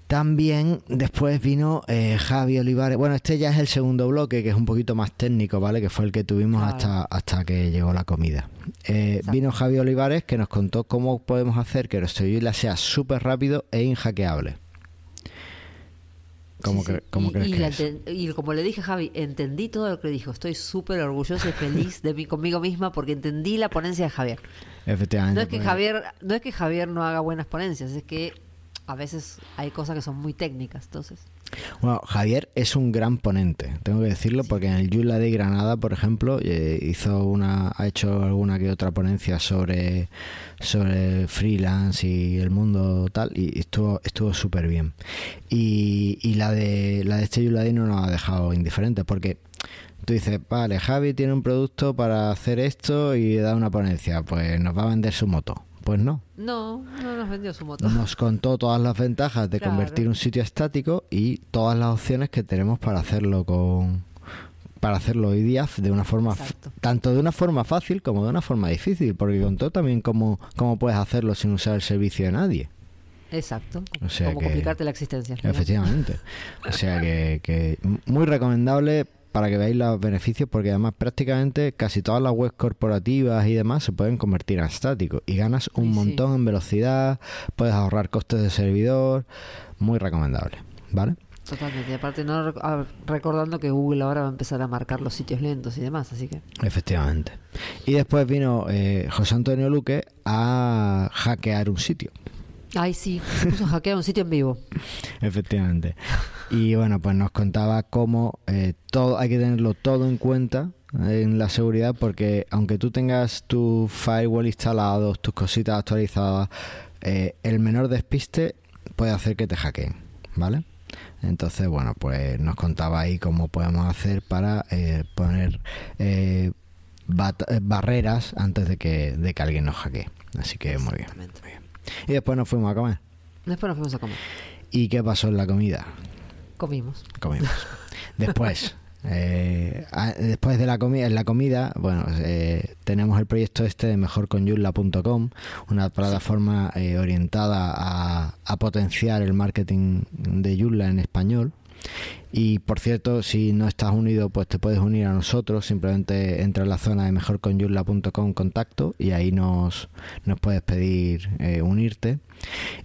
También después vino eh, Javi Olivares. Bueno, este ya es el segundo bloque, que es un poquito más técnico, ¿vale? Que fue el que tuvimos Claro. hasta, hasta que llegó la comida. Eh, vino Javi Olivares que nos contó cómo podemos hacer que nuestro Joomla sea súper rápido e inhackeable. ¿Cómo, Sí, sí. cre- cómo y, crees y que es? y como le dije a Javi, entendí todo lo que dijo. Estoy súper orgullosa y feliz de mí conmigo misma porque entendí la ponencia de Javier. Efectivamente. No es que pues, Javier, no es que Javier no haga buenas ponencias, es que a veces hay cosas que son muy técnicas, entonces. Bueno, Javier es un gran ponente, tengo que decirlo, porque en el Joomla de Granada, por ejemplo, eh, hizo una, ha hecho alguna que otra ponencia sobre, sobre freelance y el mundo tal, y estuvo, estuvo súper bien. Y, y la de la de este Day no nos ha dejado indiferentes, porque tú dices, vale, Javi tiene un producto para hacer esto y da una ponencia, pues nos va a vender su moto. Pues no. No, no nos vendió su moto. Nos contó todas las ventajas de Claro. convertir un sitio estático y todas las opciones que tenemos para hacerlo con para hacerlo hoy día de una forma Exacto. tanto de una forma fácil como de una forma difícil, porque contó también cómo, cómo puedes hacerlo sin usar el servicio de nadie. Exacto. O sea Como que- complicarte la existencia. Efectivamente. O sea que, que muy recomendable para que veáis los beneficios porque además prácticamente casi todas las webs corporativas y demás se pueden convertir a estático y ganas un Sí, sí. montón en velocidad, puedes ahorrar costes de servidor, muy recomendable, ¿vale? Totalmente. Y aparte, no rec- recordando que Google ahora va a empezar a marcar los sitios lentos y demás, así que. Efectivamente. Y después vino eh, José Antonio Luque a hackear un sitio. Ay, sí, se puso a hackear un sitio en vivo. [laughs] Efectivamente. Y bueno, pues nos contaba cómo eh, todo hay que tenerlo todo en cuenta en la seguridad porque aunque tú tengas tu firewall instalado, tus cositas actualizadas, eh, el menor despiste puede hacer que te hackeen, ¿vale? Entonces, bueno, pues nos contaba ahí cómo podemos hacer para eh, poner eh, eh, barreras antes de que, de que alguien nos hackee. Así que muy bien, Exactamente. muy bien. Y después nos fuimos a comer. Después nos fuimos a comer. ¿Y qué pasó en la comida? Comimos. comimos. [laughs] Después, eh, después de la comida, en la comida, bueno, eh, tenemos el proyecto este de mejorconyulla.com, una plataforma eh, orientada a, a potenciar el marketing de Yulla en español. Y por cierto, si no estás unido, pues te puedes unir a nosotros. Simplemente entra en la zona de mejorconyulla.com contacto y ahí nos, nos puedes pedir eh, unirte.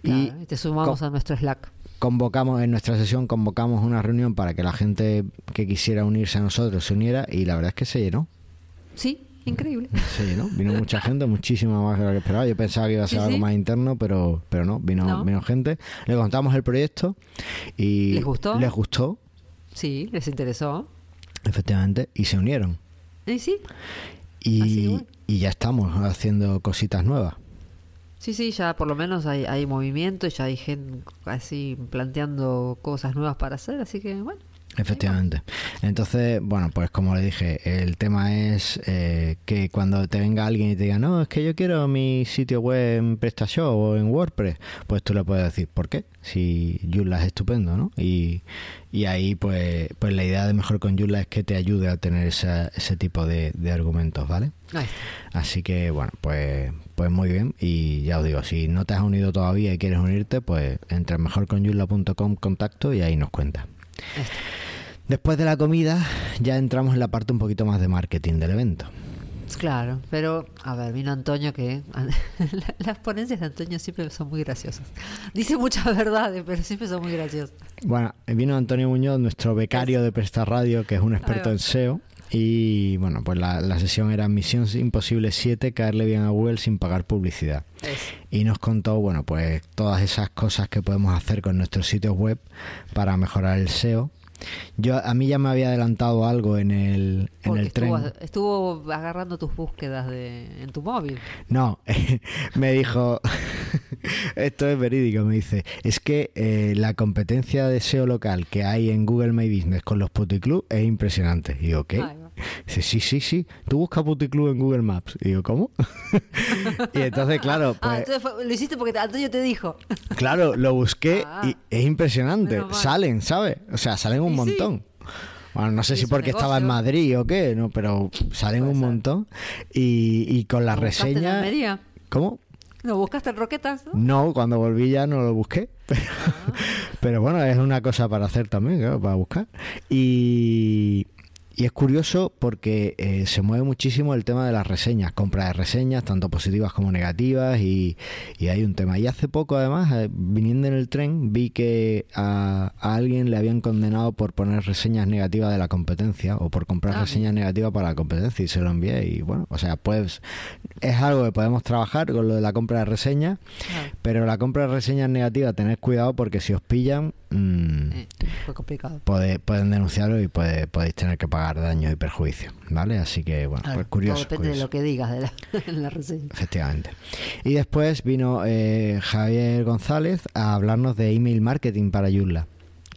Y Claro, y te sumamos a nuestro Slack. Convocamos en nuestra sesión convocamos una reunión para que la gente que quisiera unirse a nosotros se uniera y la verdad es que se llenó Sí, increíble. se llenó vino mucha [laughs] gente muchísima más de lo que esperaba yo pensaba que iba a ser Sí, algo sí. más interno pero pero no vino No. vino gente le contamos el proyecto y ¿Les gustó? les gustó Sí, les interesó. efectivamente y se unieron Y sí, y, y ya estamos haciendo cositas nuevas sí, sí, ya por lo menos hay, hay movimiento, ya hay gente así planteando cosas nuevas para hacer, así que bueno. Efectivamente. Entonces, bueno, pues como le dije, el tema es eh, que cuando te venga alguien y te diga, no, es que yo quiero mi sitio web en PrestaShop o en WordPress, pues tú le puedes decir, ¿por qué? Si Joomla es estupendo, ¿no? Y, y ahí, pues, pues la idea de mejor con Joomla es que te ayude a tener esa- ese tipo de, de argumentos, ¿vale? Así que, bueno, pues, pues muy bien. Y ya os digo, si no te has unido todavía y quieres unirte, pues entra en mejorconyula.com contacto y ahí nos cuenta. Después de la comida ya entramos en la parte un poquito más de marketing del evento. Claro, pero a ver, vino Antonio que [laughs] la- las ponencias de Antonio siempre son muy graciosas. Dice muchas [laughs] verdades, pero siempre son muy graciosas. Bueno, vino Antonio Muñoz, nuestro becario de Prestar Radio, que es un experto en SEO. Y bueno, pues la, la sesión era Misión Imposible 7, caerle bien a Google sin pagar publicidad. Y nos contó, bueno, pues todas esas cosas que podemos hacer con nuestros sitios web para mejorar el SEO. Yo, a mí ya me había adelantado algo en el, en el tren. estuvo, agarrando tus búsquedas de, en tu móvil. No, [laughs] me dijo, [laughs] esto es verídico, me dice, es que eh, la competencia de SEO local que hay en Google My Business con los puticlub es impresionante. Y digo, ¿qué? Dice, sí, sí, sí, tú buscas puticlub en Google Maps. Y digo, ¿cómo? [laughs] y entonces, claro, Ah, pues, entonces fue- lo hiciste porque Antonio te dijo. [laughs] claro, lo busqué Ah. y es impresionante. Salen, ¿sabes? O sea, salen un sí. montón. Bueno, no sé si porque estaba en. Madrid o qué, no, pero salen un montón. Y, y con la ¿Lo buscaste en reseña... ¿Cómo? ¿Lo buscaste en Roquetas? no? No, cuando volví ya no lo busqué. [laughs] Pero, Ah. pero bueno, es una cosa para hacer también, claro, para buscar. Y, y es curioso porque eh, se mueve muchísimo el tema de las reseñas, compra de reseñas, tanto positivas como negativas, y, y hay un tema. Y hace poco, además, eh, viniendo en el tren, vi que a, a alguien le habían condenado por poner reseñas negativas de la competencia o por comprar Ah, reseñas negativas para la competencia y se lo envié. Y bueno, o sea, pues es algo que podemos trabajar con lo de la compra de reseñas. Claro. Pero la compra de reseñas negativas, tened cuidado porque si os pillan, mm, Eh, fue complicado. pode- pueden denunciarlo y puede- podéis tener que pagar daños y perjuicios, ¿vale? Así que, bueno, Claro, pues curioso. depende de lo que digas de la, [laughs] en la reseña. Efectivamente. Y después vino eh, Javier González a hablarnos de email marketing para Joomla,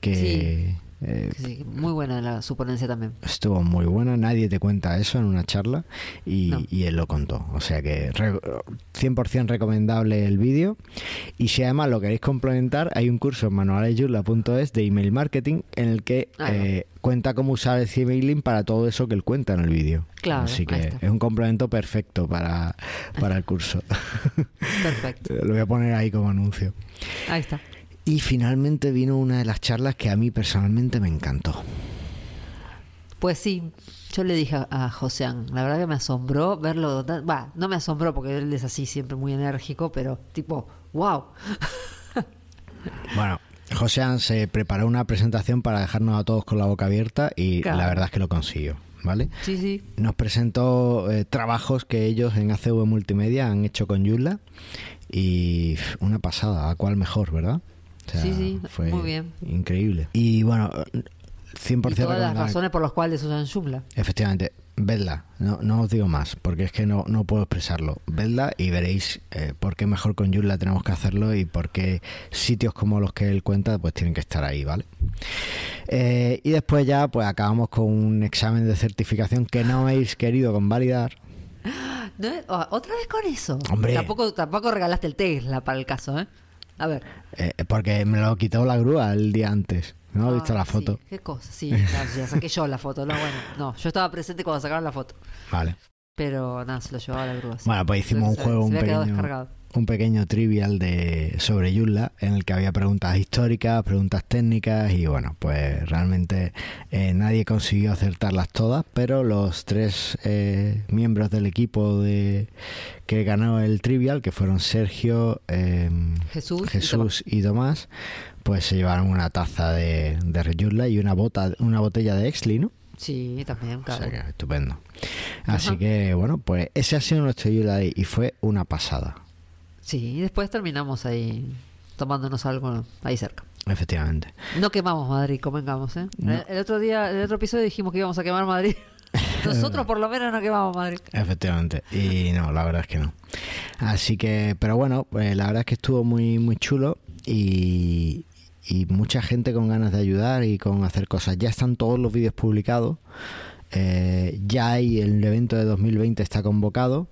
que Eh, Sí, muy buena la suponencia también. estuvo muy buena, nadie te cuenta eso en una charla y, No. y él lo contó. O sea que re- 100% recomendable el vídeo. Y si además lo queréis complementar, hay un curso en manualesyurla.es de email marketing en el que va. eh, cuenta cómo usar el emailing para todo eso que él cuenta en el vídeo. Claro, Así que es un complemento perfecto para, para el curso. [laughs] Perfecto. [laughs] lo voy a poner ahí como anuncio. Ahí está. Y finalmente vino una de las charlas que a mí personalmente me encantó. Pues sí, yo le dije a, Joseán, la verdad que me asombró verlo. Va, no me asombró porque él es así siempre muy enérgico, pero tipo, wow. Bueno, José se preparó una presentación para dejarnos a todos con la boca abierta y Claro. la verdad es que lo consiguió, ¿vale? Sí, sí. Nos presentó eh, trabajos que ellos en ACV Multimedia han hecho con Yula y una pasada, a cuál mejor, ¿verdad? O sea, Sí, sí, fue muy bien. Increíble. Y bueno, 100% Y todas las razones por las cuales usan Joomla. Efectivamente, vedla, no, no os digo más, porque es que no, no puedo expresarlo. Vedla y veréis eh, por qué mejor con Joomla tenemos que hacerlo y por qué sitios como los que él cuenta pues tienen que estar ahí, ¿vale? Eh, y después ya pues acabamos con un examen de certificación que no habéis querido convalidar. [gasps] Otra vez con eso. Hombre. Tampoco, tampoco regalaste el Tesla para el caso, ¿eh? A ver. eh, porque me lo quitó la grúa el día antes. ¿No? ¿Has visto Ah, la sí, foto? qué cosa. Sí, claro, ya saqué yo la foto. No, bueno, no, yo estaba presente cuando sacaron la foto. Vale. Pero nada, se lo llevaba la grúa. sí. Bueno, pues hicimos un Se- juego, se un quedado pequeño, descargado. Un pequeño trivial de sobre Joomla en el que había preguntas históricas, preguntas técnicas y bueno, pues realmente eh, nadie consiguió acertarlas todas, pero los tres eh, miembros del equipo de que ganó el trivial, que fueron Sergio, eh, Jesús, y Jesús y Tomás, pues se llevaron una taza de, de Joomla y una bota, una botella de Exli, ¿no? Sí, también, O claro. sea que estupendo. Así Ajá. que bueno, pues ese ha sido nuestro Day y fue una pasada. Sí, y después terminamos ahí tomándonos algo ahí cerca. Efectivamente. No quemamos Madrid, convengamos, ¿eh? No. El, el otro día, el otro episodio dijimos que íbamos a quemar Madrid. [laughs] Nosotros por lo menos no quemamos Madrid. Efectivamente. Y no, la verdad es que no. Así que, pero bueno, pues la verdad es que estuvo muy, muy chulo y, y mucha gente con ganas de ayudar y con hacer cosas. Ya están todos los vídeos publicados. Eh, ya hay el evento de 2020 está convocado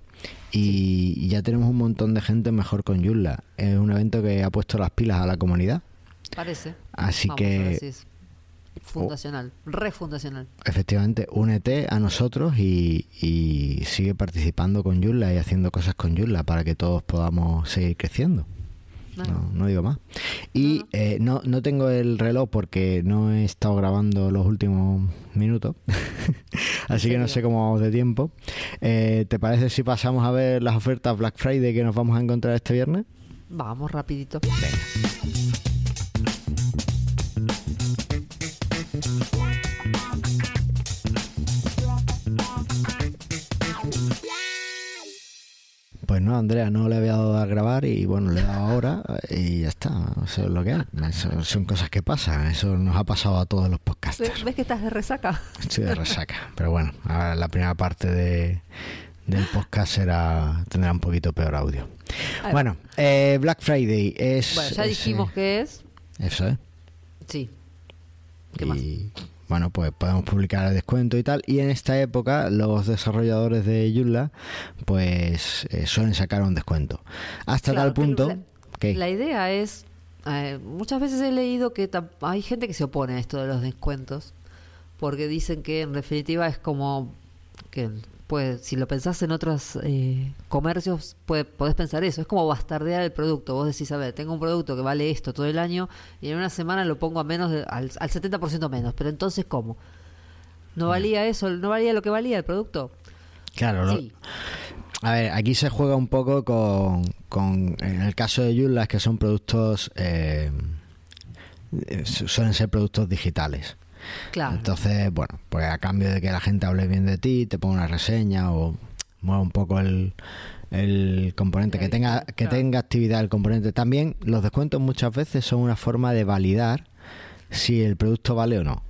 y ya tenemos un montón de gente mejor con Joomla. Es un evento que ha puesto las pilas a la comunidad. Parece. Así Vamos que si es fundacional, refundacional. Efectivamente, únete a nosotros y, y sigue participando con Joomla y haciendo cosas con Joomla para que todos podamos seguir creciendo. No, no digo más. Y No, eh, no, no tengo el reloj porque no he estado grabando los últimos minutos. [laughs] Así que no sé cómo vamos de tiempo. Eh, ¿Te parece si pasamos a ver las ofertas Black Friday que nos vamos a encontrar este viernes? Vamos rapidito. Pues no, Andrea, no le había dado a grabar y bueno, le he dado ahora y ya está. Eso es lo que hay. Eso son cosas que pasan. Eso nos ha pasado a todos los podcasters. ¿Ves que estás de resaca? Estoy de resaca. Pero bueno, ahora la primera parte de, del podcast será, tendrá un poquito peor audio. Bueno, eh, Black Friday es... Bueno, ya es, dijimos eh, que es. Eso es. Sí. ¿Qué más? Bueno, pues podemos publicar el descuento y tal. Y en esta época los desarrolladores de Joomla pues eh, suelen sacar un descuento. Hasta Claro, tal punto que... La idea es, eh, muchas veces he leído que hay gente que se opone a esto de los descuentos, porque dicen que en definitiva es como que puede, si lo pensás en otros eh, comercios, puede, podés pensar eso, es como bastardear el producto. Vos decís, a ver, tengo un producto que vale esto todo el año y en una semana lo pongo a menos de- al, al 70% menos, pero entonces ¿cómo? ¿No valía eso? ¿No valía lo que valía el producto? Claro, lo- Sí. A ver, aquí se juega un poco con, con en el caso de es que son productos, eh, eh, su- suelen ser productos digitales. Claro. Entonces, bueno, pues a cambio de que la gente hable bien de ti, te ponga una reseña o mueva un poco el, el componente, que tenga, que Claro. tenga actividad el componente. También los descuentos muchas veces son una forma de validar si el producto vale o no.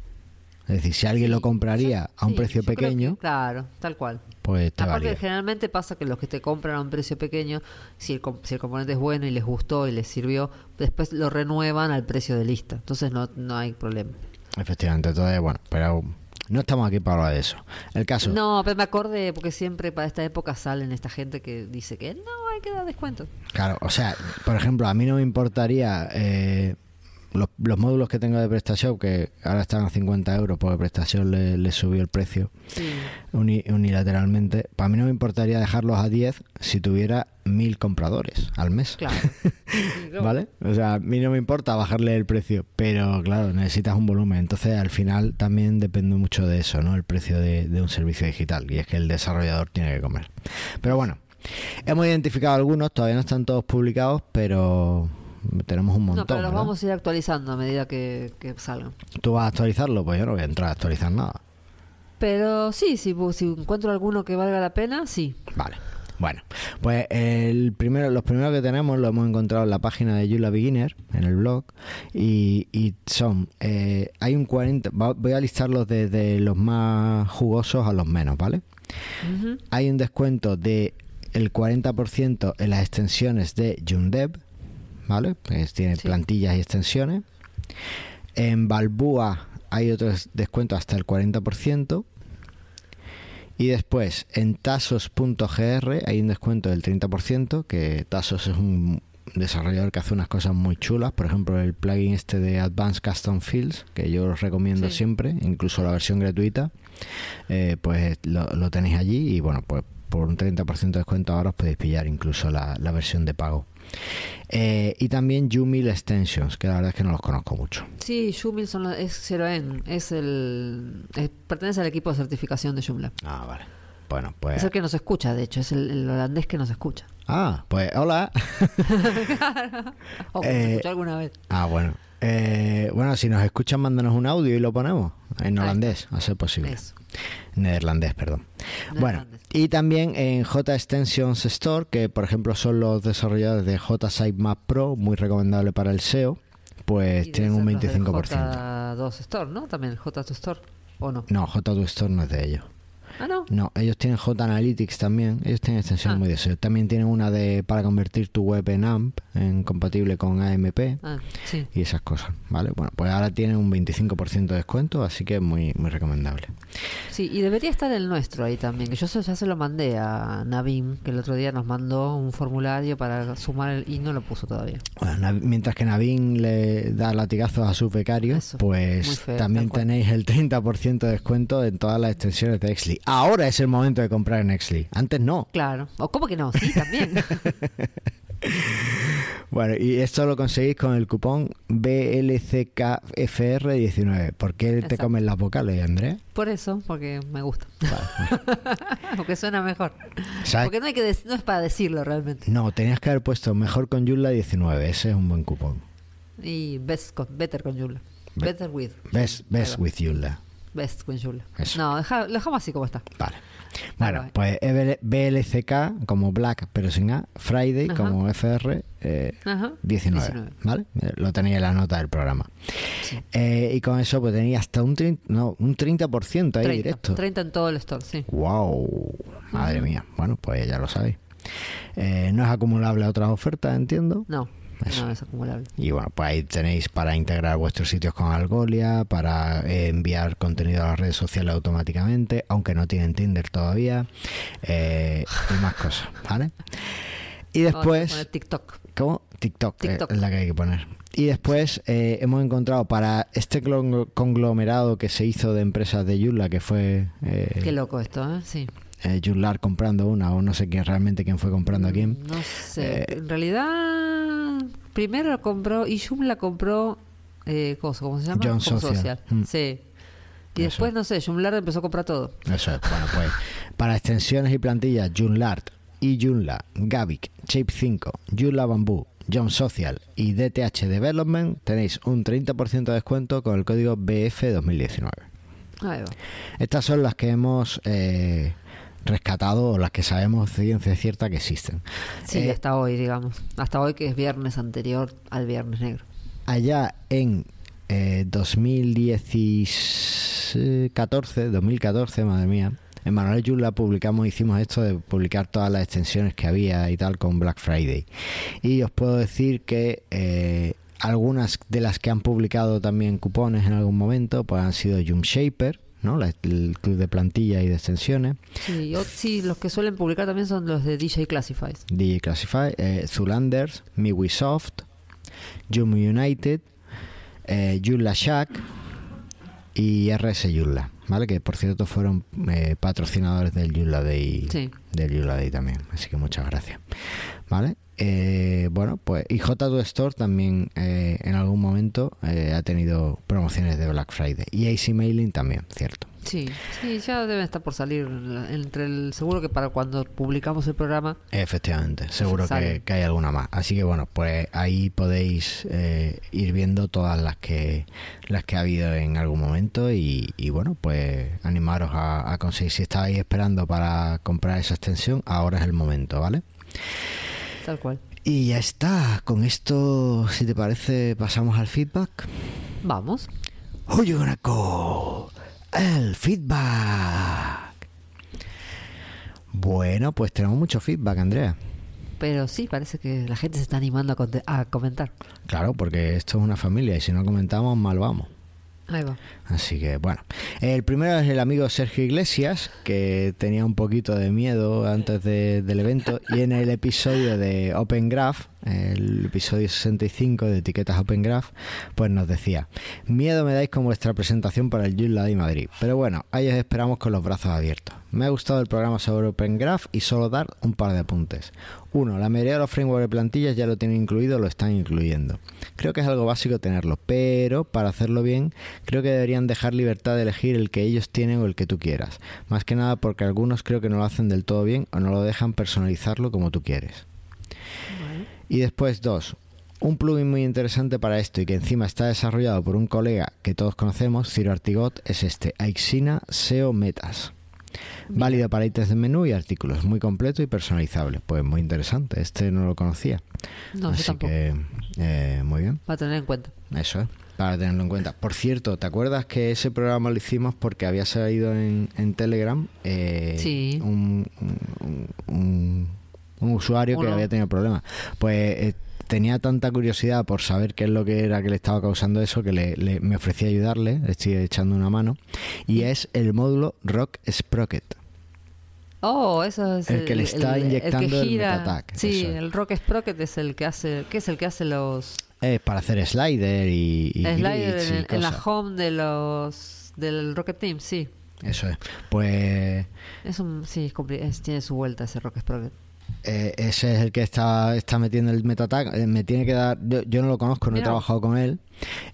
Es decir, si alguien Sí, lo compraría a un Sí, precio que- pequeño, claro, tal cual. pues te Aparte, generalmente pasa que los que te compran a un precio pequeño, si el, si el componente es bueno y les gustó y les sirvió, después lo renuevan al precio de lista. Entonces no, no hay problema. Efectivamente, entonces, bueno, pero no estamos aquí para hablar de eso. El caso. No, pero me acordé porque siempre para esta época salen esta gente que dice que no, hay que dar descuento. Claro, o sea, por ejemplo, a mí no me importaría eh, los, los módulos que tengo de PrestaShop, que ahora están a 50 euros porque PrestaShop le, le subió el precio Sí. uni- unilateralmente. Para mí no me importaría dejarlos a 10 si tuviera mil compradores al mes. Claro. [laughs] ¿Vale? O sea, a mí no me importa bajarle el precio, pero claro, necesitas un volumen. Entonces, al final también depende mucho de eso, ¿no? El precio de, de un servicio digital. Y es que el desarrollador tiene que comer. Pero bueno, hemos identificado algunos, todavía no están todos publicados, pero tenemos un montón. No, pero los vamos a ir actualizando a medida que, que salgan. ¿Tú vas a actualizarlo? Pues yo no voy a entrar a actualizar nada. Pero sí, si, si encuentro alguno que valga la pena, sí. Vale. Bueno, pues el primero, los primeros que tenemos lo hemos encontrado en la página de Yula Beginner, en el blog, y, y son, eh, hay un 40, va- voy a listarlos desde los más jugosos a los menos, ¿vale? Hay un descuento de el 40% en las extensiones de Jundev, ¿vale? Pues tiene Sí. plantillas y extensiones. En Balbúa hay otro des- descuento hasta el 40%. Y después en tasos.gr hay un descuento del 30%, que Tasos es un desarrollador que hace unas cosas muy chulas, por ejemplo el plugin este de Advanced Custom Fields, que yo os recomiendo Sí. siempre, incluso la versión gratuita, eh, pues lo, lo tenéis allí y bueno, pues por un 30% de descuento ahora os podéis pillar incluso la, la versión de pago. Eh, y también Jumil Extensions, que la verdad es que no los conozco mucho. Sí, Joomla son los- es 0N, es el, es- pertenece al equipo de certificación de Joomla. Ah, vale. Bueno, pues... Es el que nos escucha, de hecho, es el, el holandés que nos escucha. Ah, pues hola. [laughs] [laughs] O que Eh, nos escuchó alguna vez. Ah, bueno. Eh, bueno, si nos escuchan, mándanos un audio y lo ponemos en holandés, a ser posible. Eso. Neerlandés, perdón. Bueno, y también en J Extensions Store, que por ejemplo son los desarrolladores de J Sitemap Pro, muy recomendable para el SEO, pues tienen un ser los del 25%. J2 Store, ¿no? También el J2 Store, ¿o no? No, J2 Store no es de ellos. Ah, no. No, ellos tienen J Analytics también. Ellos tienen extensiones Ah. muy de SEO. También tienen una de para convertir tu web en AMP, en compatible con AMP Ah, sí. y esas cosas, ¿vale? Bueno, pues ahora tienen un 25% de descuento, así que es muy muy recomendable. Sí, y debería estar el nuestro ahí también, que yo ya se lo mandé a Navim, que el otro día nos mandó un formulario para sumar el, y no lo puso todavía. Bueno, mientras que Navin le da latigazos a sus becarios, Eso, pues feo, también tenéis el 30% de descuento en todas las extensiones de Exli. Ahora es el momento de comprar en Exli. Antes no. Claro. ¿O cómo que no? Sí, también. [laughs] Bueno, y esto lo conseguís con el cupón BLCKFR19. ¿Por qué te comen las vocales, Andrés? Por eso, porque me gusta. [laughs] porque suena mejor. ¿Sabes? Porque no, hay que no es para decirlo realmente. No, tenías que haber puesto mejor con Yula 19. Ese es un buen cupón. Y best con, better con Yula. Be- Better with. Best, best with Yula. Best con. Eso. No, deja- lo dejamos así como está. Vale. Bueno, Vale. pues EBL BLCK como Black, pero sin A. Friday Ajá. como FR. eh, Ajá. 19, 19. ¿vale? Eh, Lo tenéis en la nota del programa. Sí. Eh, y con eso pues tenéis hasta un 30%, no, un 30% ahí 30, directo. 30 en todo el store, sí. ¡Wow! Madre mía. Bueno, pues ya lo sabéis. Eh, no es acumulable a otras ofertas, entiendo. No, Eso. no es acumulable. Y bueno, pues ahí tenéis para integrar vuestros sitios con Algolia, para eh, enviar contenido a las redes sociales automáticamente, aunque no tienen Tinder todavía, eh, y más cosas, ¿vale? Y después... poner TikTok. ¿Cómo? TikTok, eh, TikTok. es la que hay que poner. Y después eh, hemos encontrado para este conglomerado que se hizo de empresas de Joomla, que fue Qué loco esto, ¿eh? Sí. Joomla comprando una, o no sé quién realmente quién fue comprando a quién. No sé. En realidad, primero lo compró, y Joomla compró, eh, cosa, ¿cómo se llama? John Social. Mm. Sí. Y Eso. después, no sé, Joomla empezó a comprar todo. Eso es. Bueno, pues para extensiones y plantillas, y Joomla, Gavic, Shape 5, Joomla Bamboo, John Social y DTH Development tenéis un 30% de descuento con el código BF2019. Ahí va. Estas son las que hemos eh, rescatado o las que sabemos ciencia cierta que existen. Sí, Eh, hasta hoy, digamos. Hasta hoy, que es viernes anterior al viernes negro. allá en eh, 2014, 2014, madre mía, en Manuel Yula publicamos, hicimos esto de publicar todas las extensiones que había y tal con Black Friday. Y os puedo decir que eh, algunas de las que han publicado también cupones en algún momento, pues han sido Jump Shaper, ¿no? La- el club de plantilla y de extensiones, Sí, yo- sí, los que suelen publicar también son los de DJ Classifies. DJ Classify, eh, Zulanders, MiWiSoft, Jump United, eh, Joomla Shack y RS Joomla, ¿vale? Que por cierto fueron eh, patrocinadores del Joomla Day, Sí. del Joomla Day también, así que muchas gracias, ¿vale? Eh, bueno, pues y J2 Store también eh, en algún momento eh, ha tenido promociones de Black Friday y AC Mailing también, cierto. Sí, sí, ya deben estar por salir entre el seguro que para cuando publicamos el programa. Efectivamente, seguro que hay alguna más. Así que bueno, pues ahí podéis eh, ir viendo todas las que las que ha habido en algún momento y, y bueno, pues animaros a, a conseguir. Si estáis esperando para comprar esa extensión, ahora es el momento, ¿vale? Tal cual. Y ya está. Con esto, si te parece, pasamos al feedback. Vamos. Gonna call? El feedback. Bueno, pues tenemos mucho feedback, Andrea. Pero sí, parece que la gente se está animando a comentar. Claro, porque esto es una familia y si no comentamos, mal vamos. Ahí va. Así que bueno. El primero es el amigo Sergio Iglesias, que tenía un poquito de miedo antes de- del evento. Y en el episodio de Open Graph, el episodio 65 de etiquetas Open Graph, pues nos decía: Miedo me dais con vuestra presentación para el Joomla de Madrid. Pero bueno, ahí os esperamos con los brazos abiertos. Me ha gustado el programa sobre Open Graph y solo dar un par de apuntes. Uno, la mayoría de los frameworks de plantillas ya lo tienen incluido lo están incluyendo. Creo que es algo básico tenerlo, pero para hacerlo bien, creo que deberían dejar libertad de elegir el que ellos tienen o el que tú quieras. Más que nada porque algunos creo que no lo hacen del todo bien o no lo dejan personalizarlo como tú quieres. Bueno. Y después dos, un plugin muy interesante para esto y que encima está desarrollado por un colega que todos conocemos, Ciro Artigot, es este, Aixina SEO Metas. Válido para ítems de menú y artículos, muy completo y personalizable. Pues muy interesante, este no lo conocía. No, yo Así tampoco. que, eh, muy bien, Va a tener en cuenta. eso es, para tenerlo en cuenta. Por cierto, ¿te acuerdas que ese programa lo hicimos porque había salido en, en Telegram eh, Sí. un, un- un- un usuario que había tenido problemas? Pues eh, tenía tanta curiosidad por saber qué es lo que era que le estaba causando eso que le, le- me ofrecí ayudarle, le estoy echando una mano, y es el módulo Rock Sprocket. Oh, eso es El que le está inyectando el MetaTag, Sí, eso es. el Rock Sprocket es el que hace, ¿qué es el que hace los Es para hacer slider y, y slider y en, en la home de los del Rocket Team? Sí, Eso es. Pues es un, sí, es compli- es- tiene su vuelta ese Rock Sprocket. Eh, ese es el que está, está metiendo el metatag. Eh, me tiene que dar. Yo, yo no lo conozco, no he trabajado con él.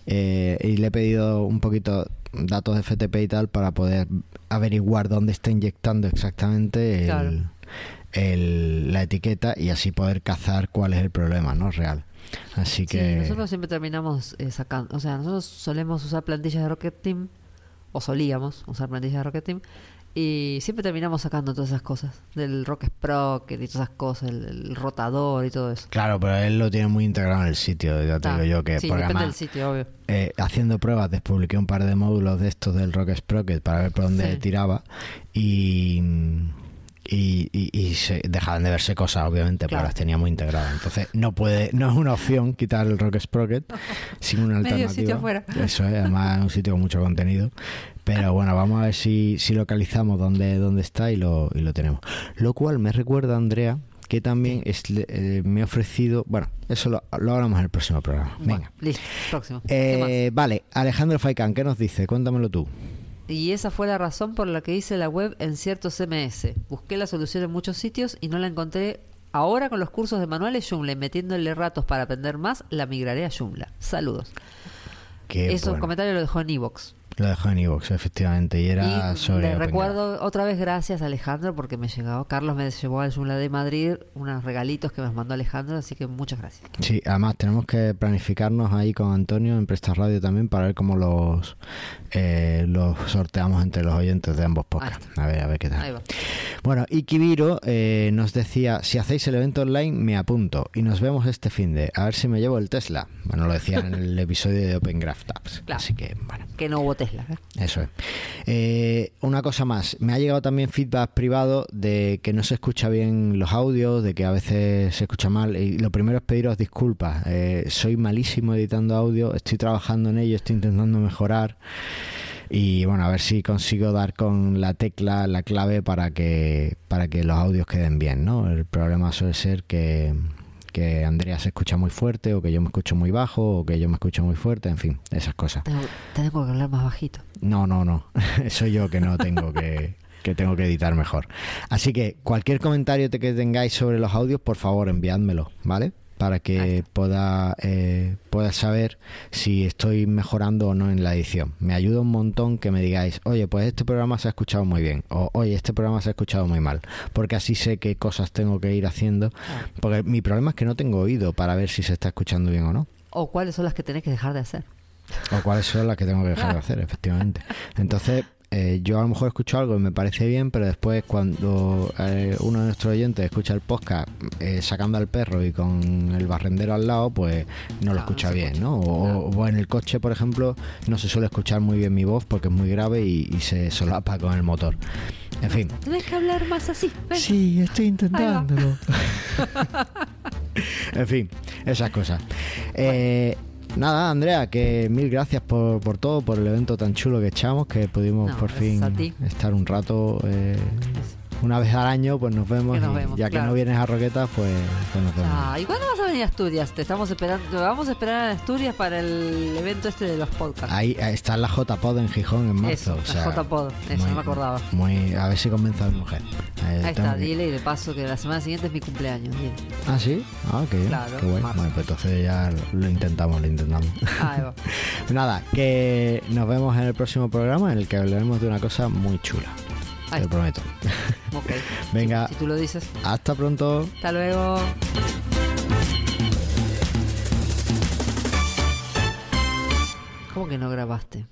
eh, y le he pedido un poquito datos de FTP y tal para poder averiguar dónde está inyectando exactamente el, Claro. el- la etiqueta y así poder cazar cuál es el problema, ¿no? Real. Así Sí, que. nosotros siempre terminamos eh, sacando, o sea, nosotros solemos usar plantillas de Rocket Team, o solíamos usar plantillas de Rocket Team, y siempre terminamos sacando todas esas cosas, del Rock Sprocket y todas esas cosas, el, el rotador y todo eso. Claro, pero él lo tiene muy integrado en el sitio, ya te Ah, digo yo que sí, depende además, del sitio, obvio. eh, haciendo pruebas, despubliqué un par de módulos de estos del Rock Sprocket para ver por dónde Sí. tiraba y, y, y- y se dejaban de verse cosas, obviamente, porque Claro. las tenía muy integradas. Entonces, no puede, no es una opción quitar el Rock Sprocket [laughs] sin una Medio alternativa. sitio fuera. Eso es, además es un sitio con mucho contenido. Pero [laughs] bueno, vamos a ver si, si localizamos dónde, dónde está y lo, y lo tenemos. Lo cual me recuerda, Andrea, que también es- eh, me ha ofrecido. Bueno, eso lo, lo hablamos en el próximo programa. Venga. Bueno, listo, próximo. ¿Qué Eh, vale, Alejandro Faicán, ¿qué nos dice? Cuéntamelo tú. Y esa fue la razón por la que hice la web en ciertos CMS. Busqué la solución en muchos sitios y no la encontré. Ahora con los cursos de manuales Joomla y metiéndole ratos para aprender más, la migraré a Joomla. Saludos. Qué Eso, bueno. comentario lo dejó en Evox. Lo dejó en iVoox, efectivamente, y era y sobre. le recuerdo otra vez gracias a Alejandro porque me llegó, Carlos me llevó al Joomla de Madrid unos regalitos que me mandó Alejandro, así que muchas gracias. Sí, además tenemos que planificarnos ahí con Antonio en Presta Radio también para ver cómo los, eh, los sorteamos entre los oyentes de ambos podcasts. A ver, a ver qué tal. Ahí va. Bueno, y Kibiro eh, nos decía, si hacéis el evento online, me apunto y nos vemos este fin de, a ver si me llevo el Tesla. Bueno, lo decía en el [laughs] episodio de Open Graph Tabs. Claro. Así que, bueno. Que no hubo Eso es. Eh, una cosa más, me ha llegado también feedback privado de que no se escucha bien los audios, de que a veces se escucha mal. Y lo primero es pediros disculpas. Eh, soy malísimo editando audio, estoy trabajando en ello, estoy intentando mejorar. Y bueno, a ver si consigo dar con la tecla, la clave para que, para que los audios queden bien, ¿no? El problema suele ser que, que Andrea se escucha muy fuerte o que yo me escucho muy bajo o que yo me escucho muy fuerte, en fin, esas cosas. Tengo, tengo que hablar más bajito. No, no, no. [laughs] Soy yo que no tengo que, que tengo que editar mejor. Así que cualquier comentario que tengáis sobre los audios, por favor, enviádmelo, ¿vale? Para que pueda, eh, pueda saber si estoy mejorando o no en la edición. Me ayuda un montón que me digáis, oye, pues este programa se ha escuchado muy bien, o oye, este programa se ha escuchado muy mal, porque así sé qué cosas tengo que ir haciendo. Porque mi problema es que no tengo oído para ver si se está escuchando bien o no. O cuáles son las que tenés que dejar de hacer. O cuáles son las que tengo que dejar de [laughs] hacer, efectivamente. Entonces, eh, yo a lo mejor escucho algo y me parece bien, pero después cuando eh, uno de nuestros oyentes escucha el podcast eh, sacando al perro y con el barrendero al lado, pues no lo escucha bien, escucha. ¿no? O, o en el coche, por ejemplo, no se suele escuchar muy bien mi voz porque es muy grave y, y se solapa con el motor. En fin. Tenés que hablar más así. ven. Sí, estoy intentándolo. [laughs] en fin, esas cosas. Eh, nada, Andrea, que mil gracias por, por todo, por el evento tan chulo que echamos, que pudimos No, por fin estar un rato. eh, una vez al año, pues nos vemos. Que nos y vemos, ya que no vienes a Roquetas, pues, pues nos vemos. Ah, ¿y cuándo vas a venir a Asturias? Te estamos esperando. te Vamos a esperar a Asturias para el evento este de los podcasts. Ahí está la J-Pod en Gijón en marzo. Eso, o sea, la J-Pod. Eso, no me acordaba. Muy, a ver si convenzo a mi mujer. Eh, Ahí está, que- dile y de paso que la semana siguiente es mi cumpleaños. dile. Ah, sí. Ah, qué bien. Claro, qué bueno. pues entonces ya lo intentamos, lo intentamos. Ahí va. [laughs] Nada, que nos vemos en el próximo programa en el que hablaremos de una cosa muy chula. Ahí Te lo está. prometo. Ok. [laughs] Venga. Si tú lo dices. Hasta pronto. Hasta luego. ¿Cómo que no grabaste?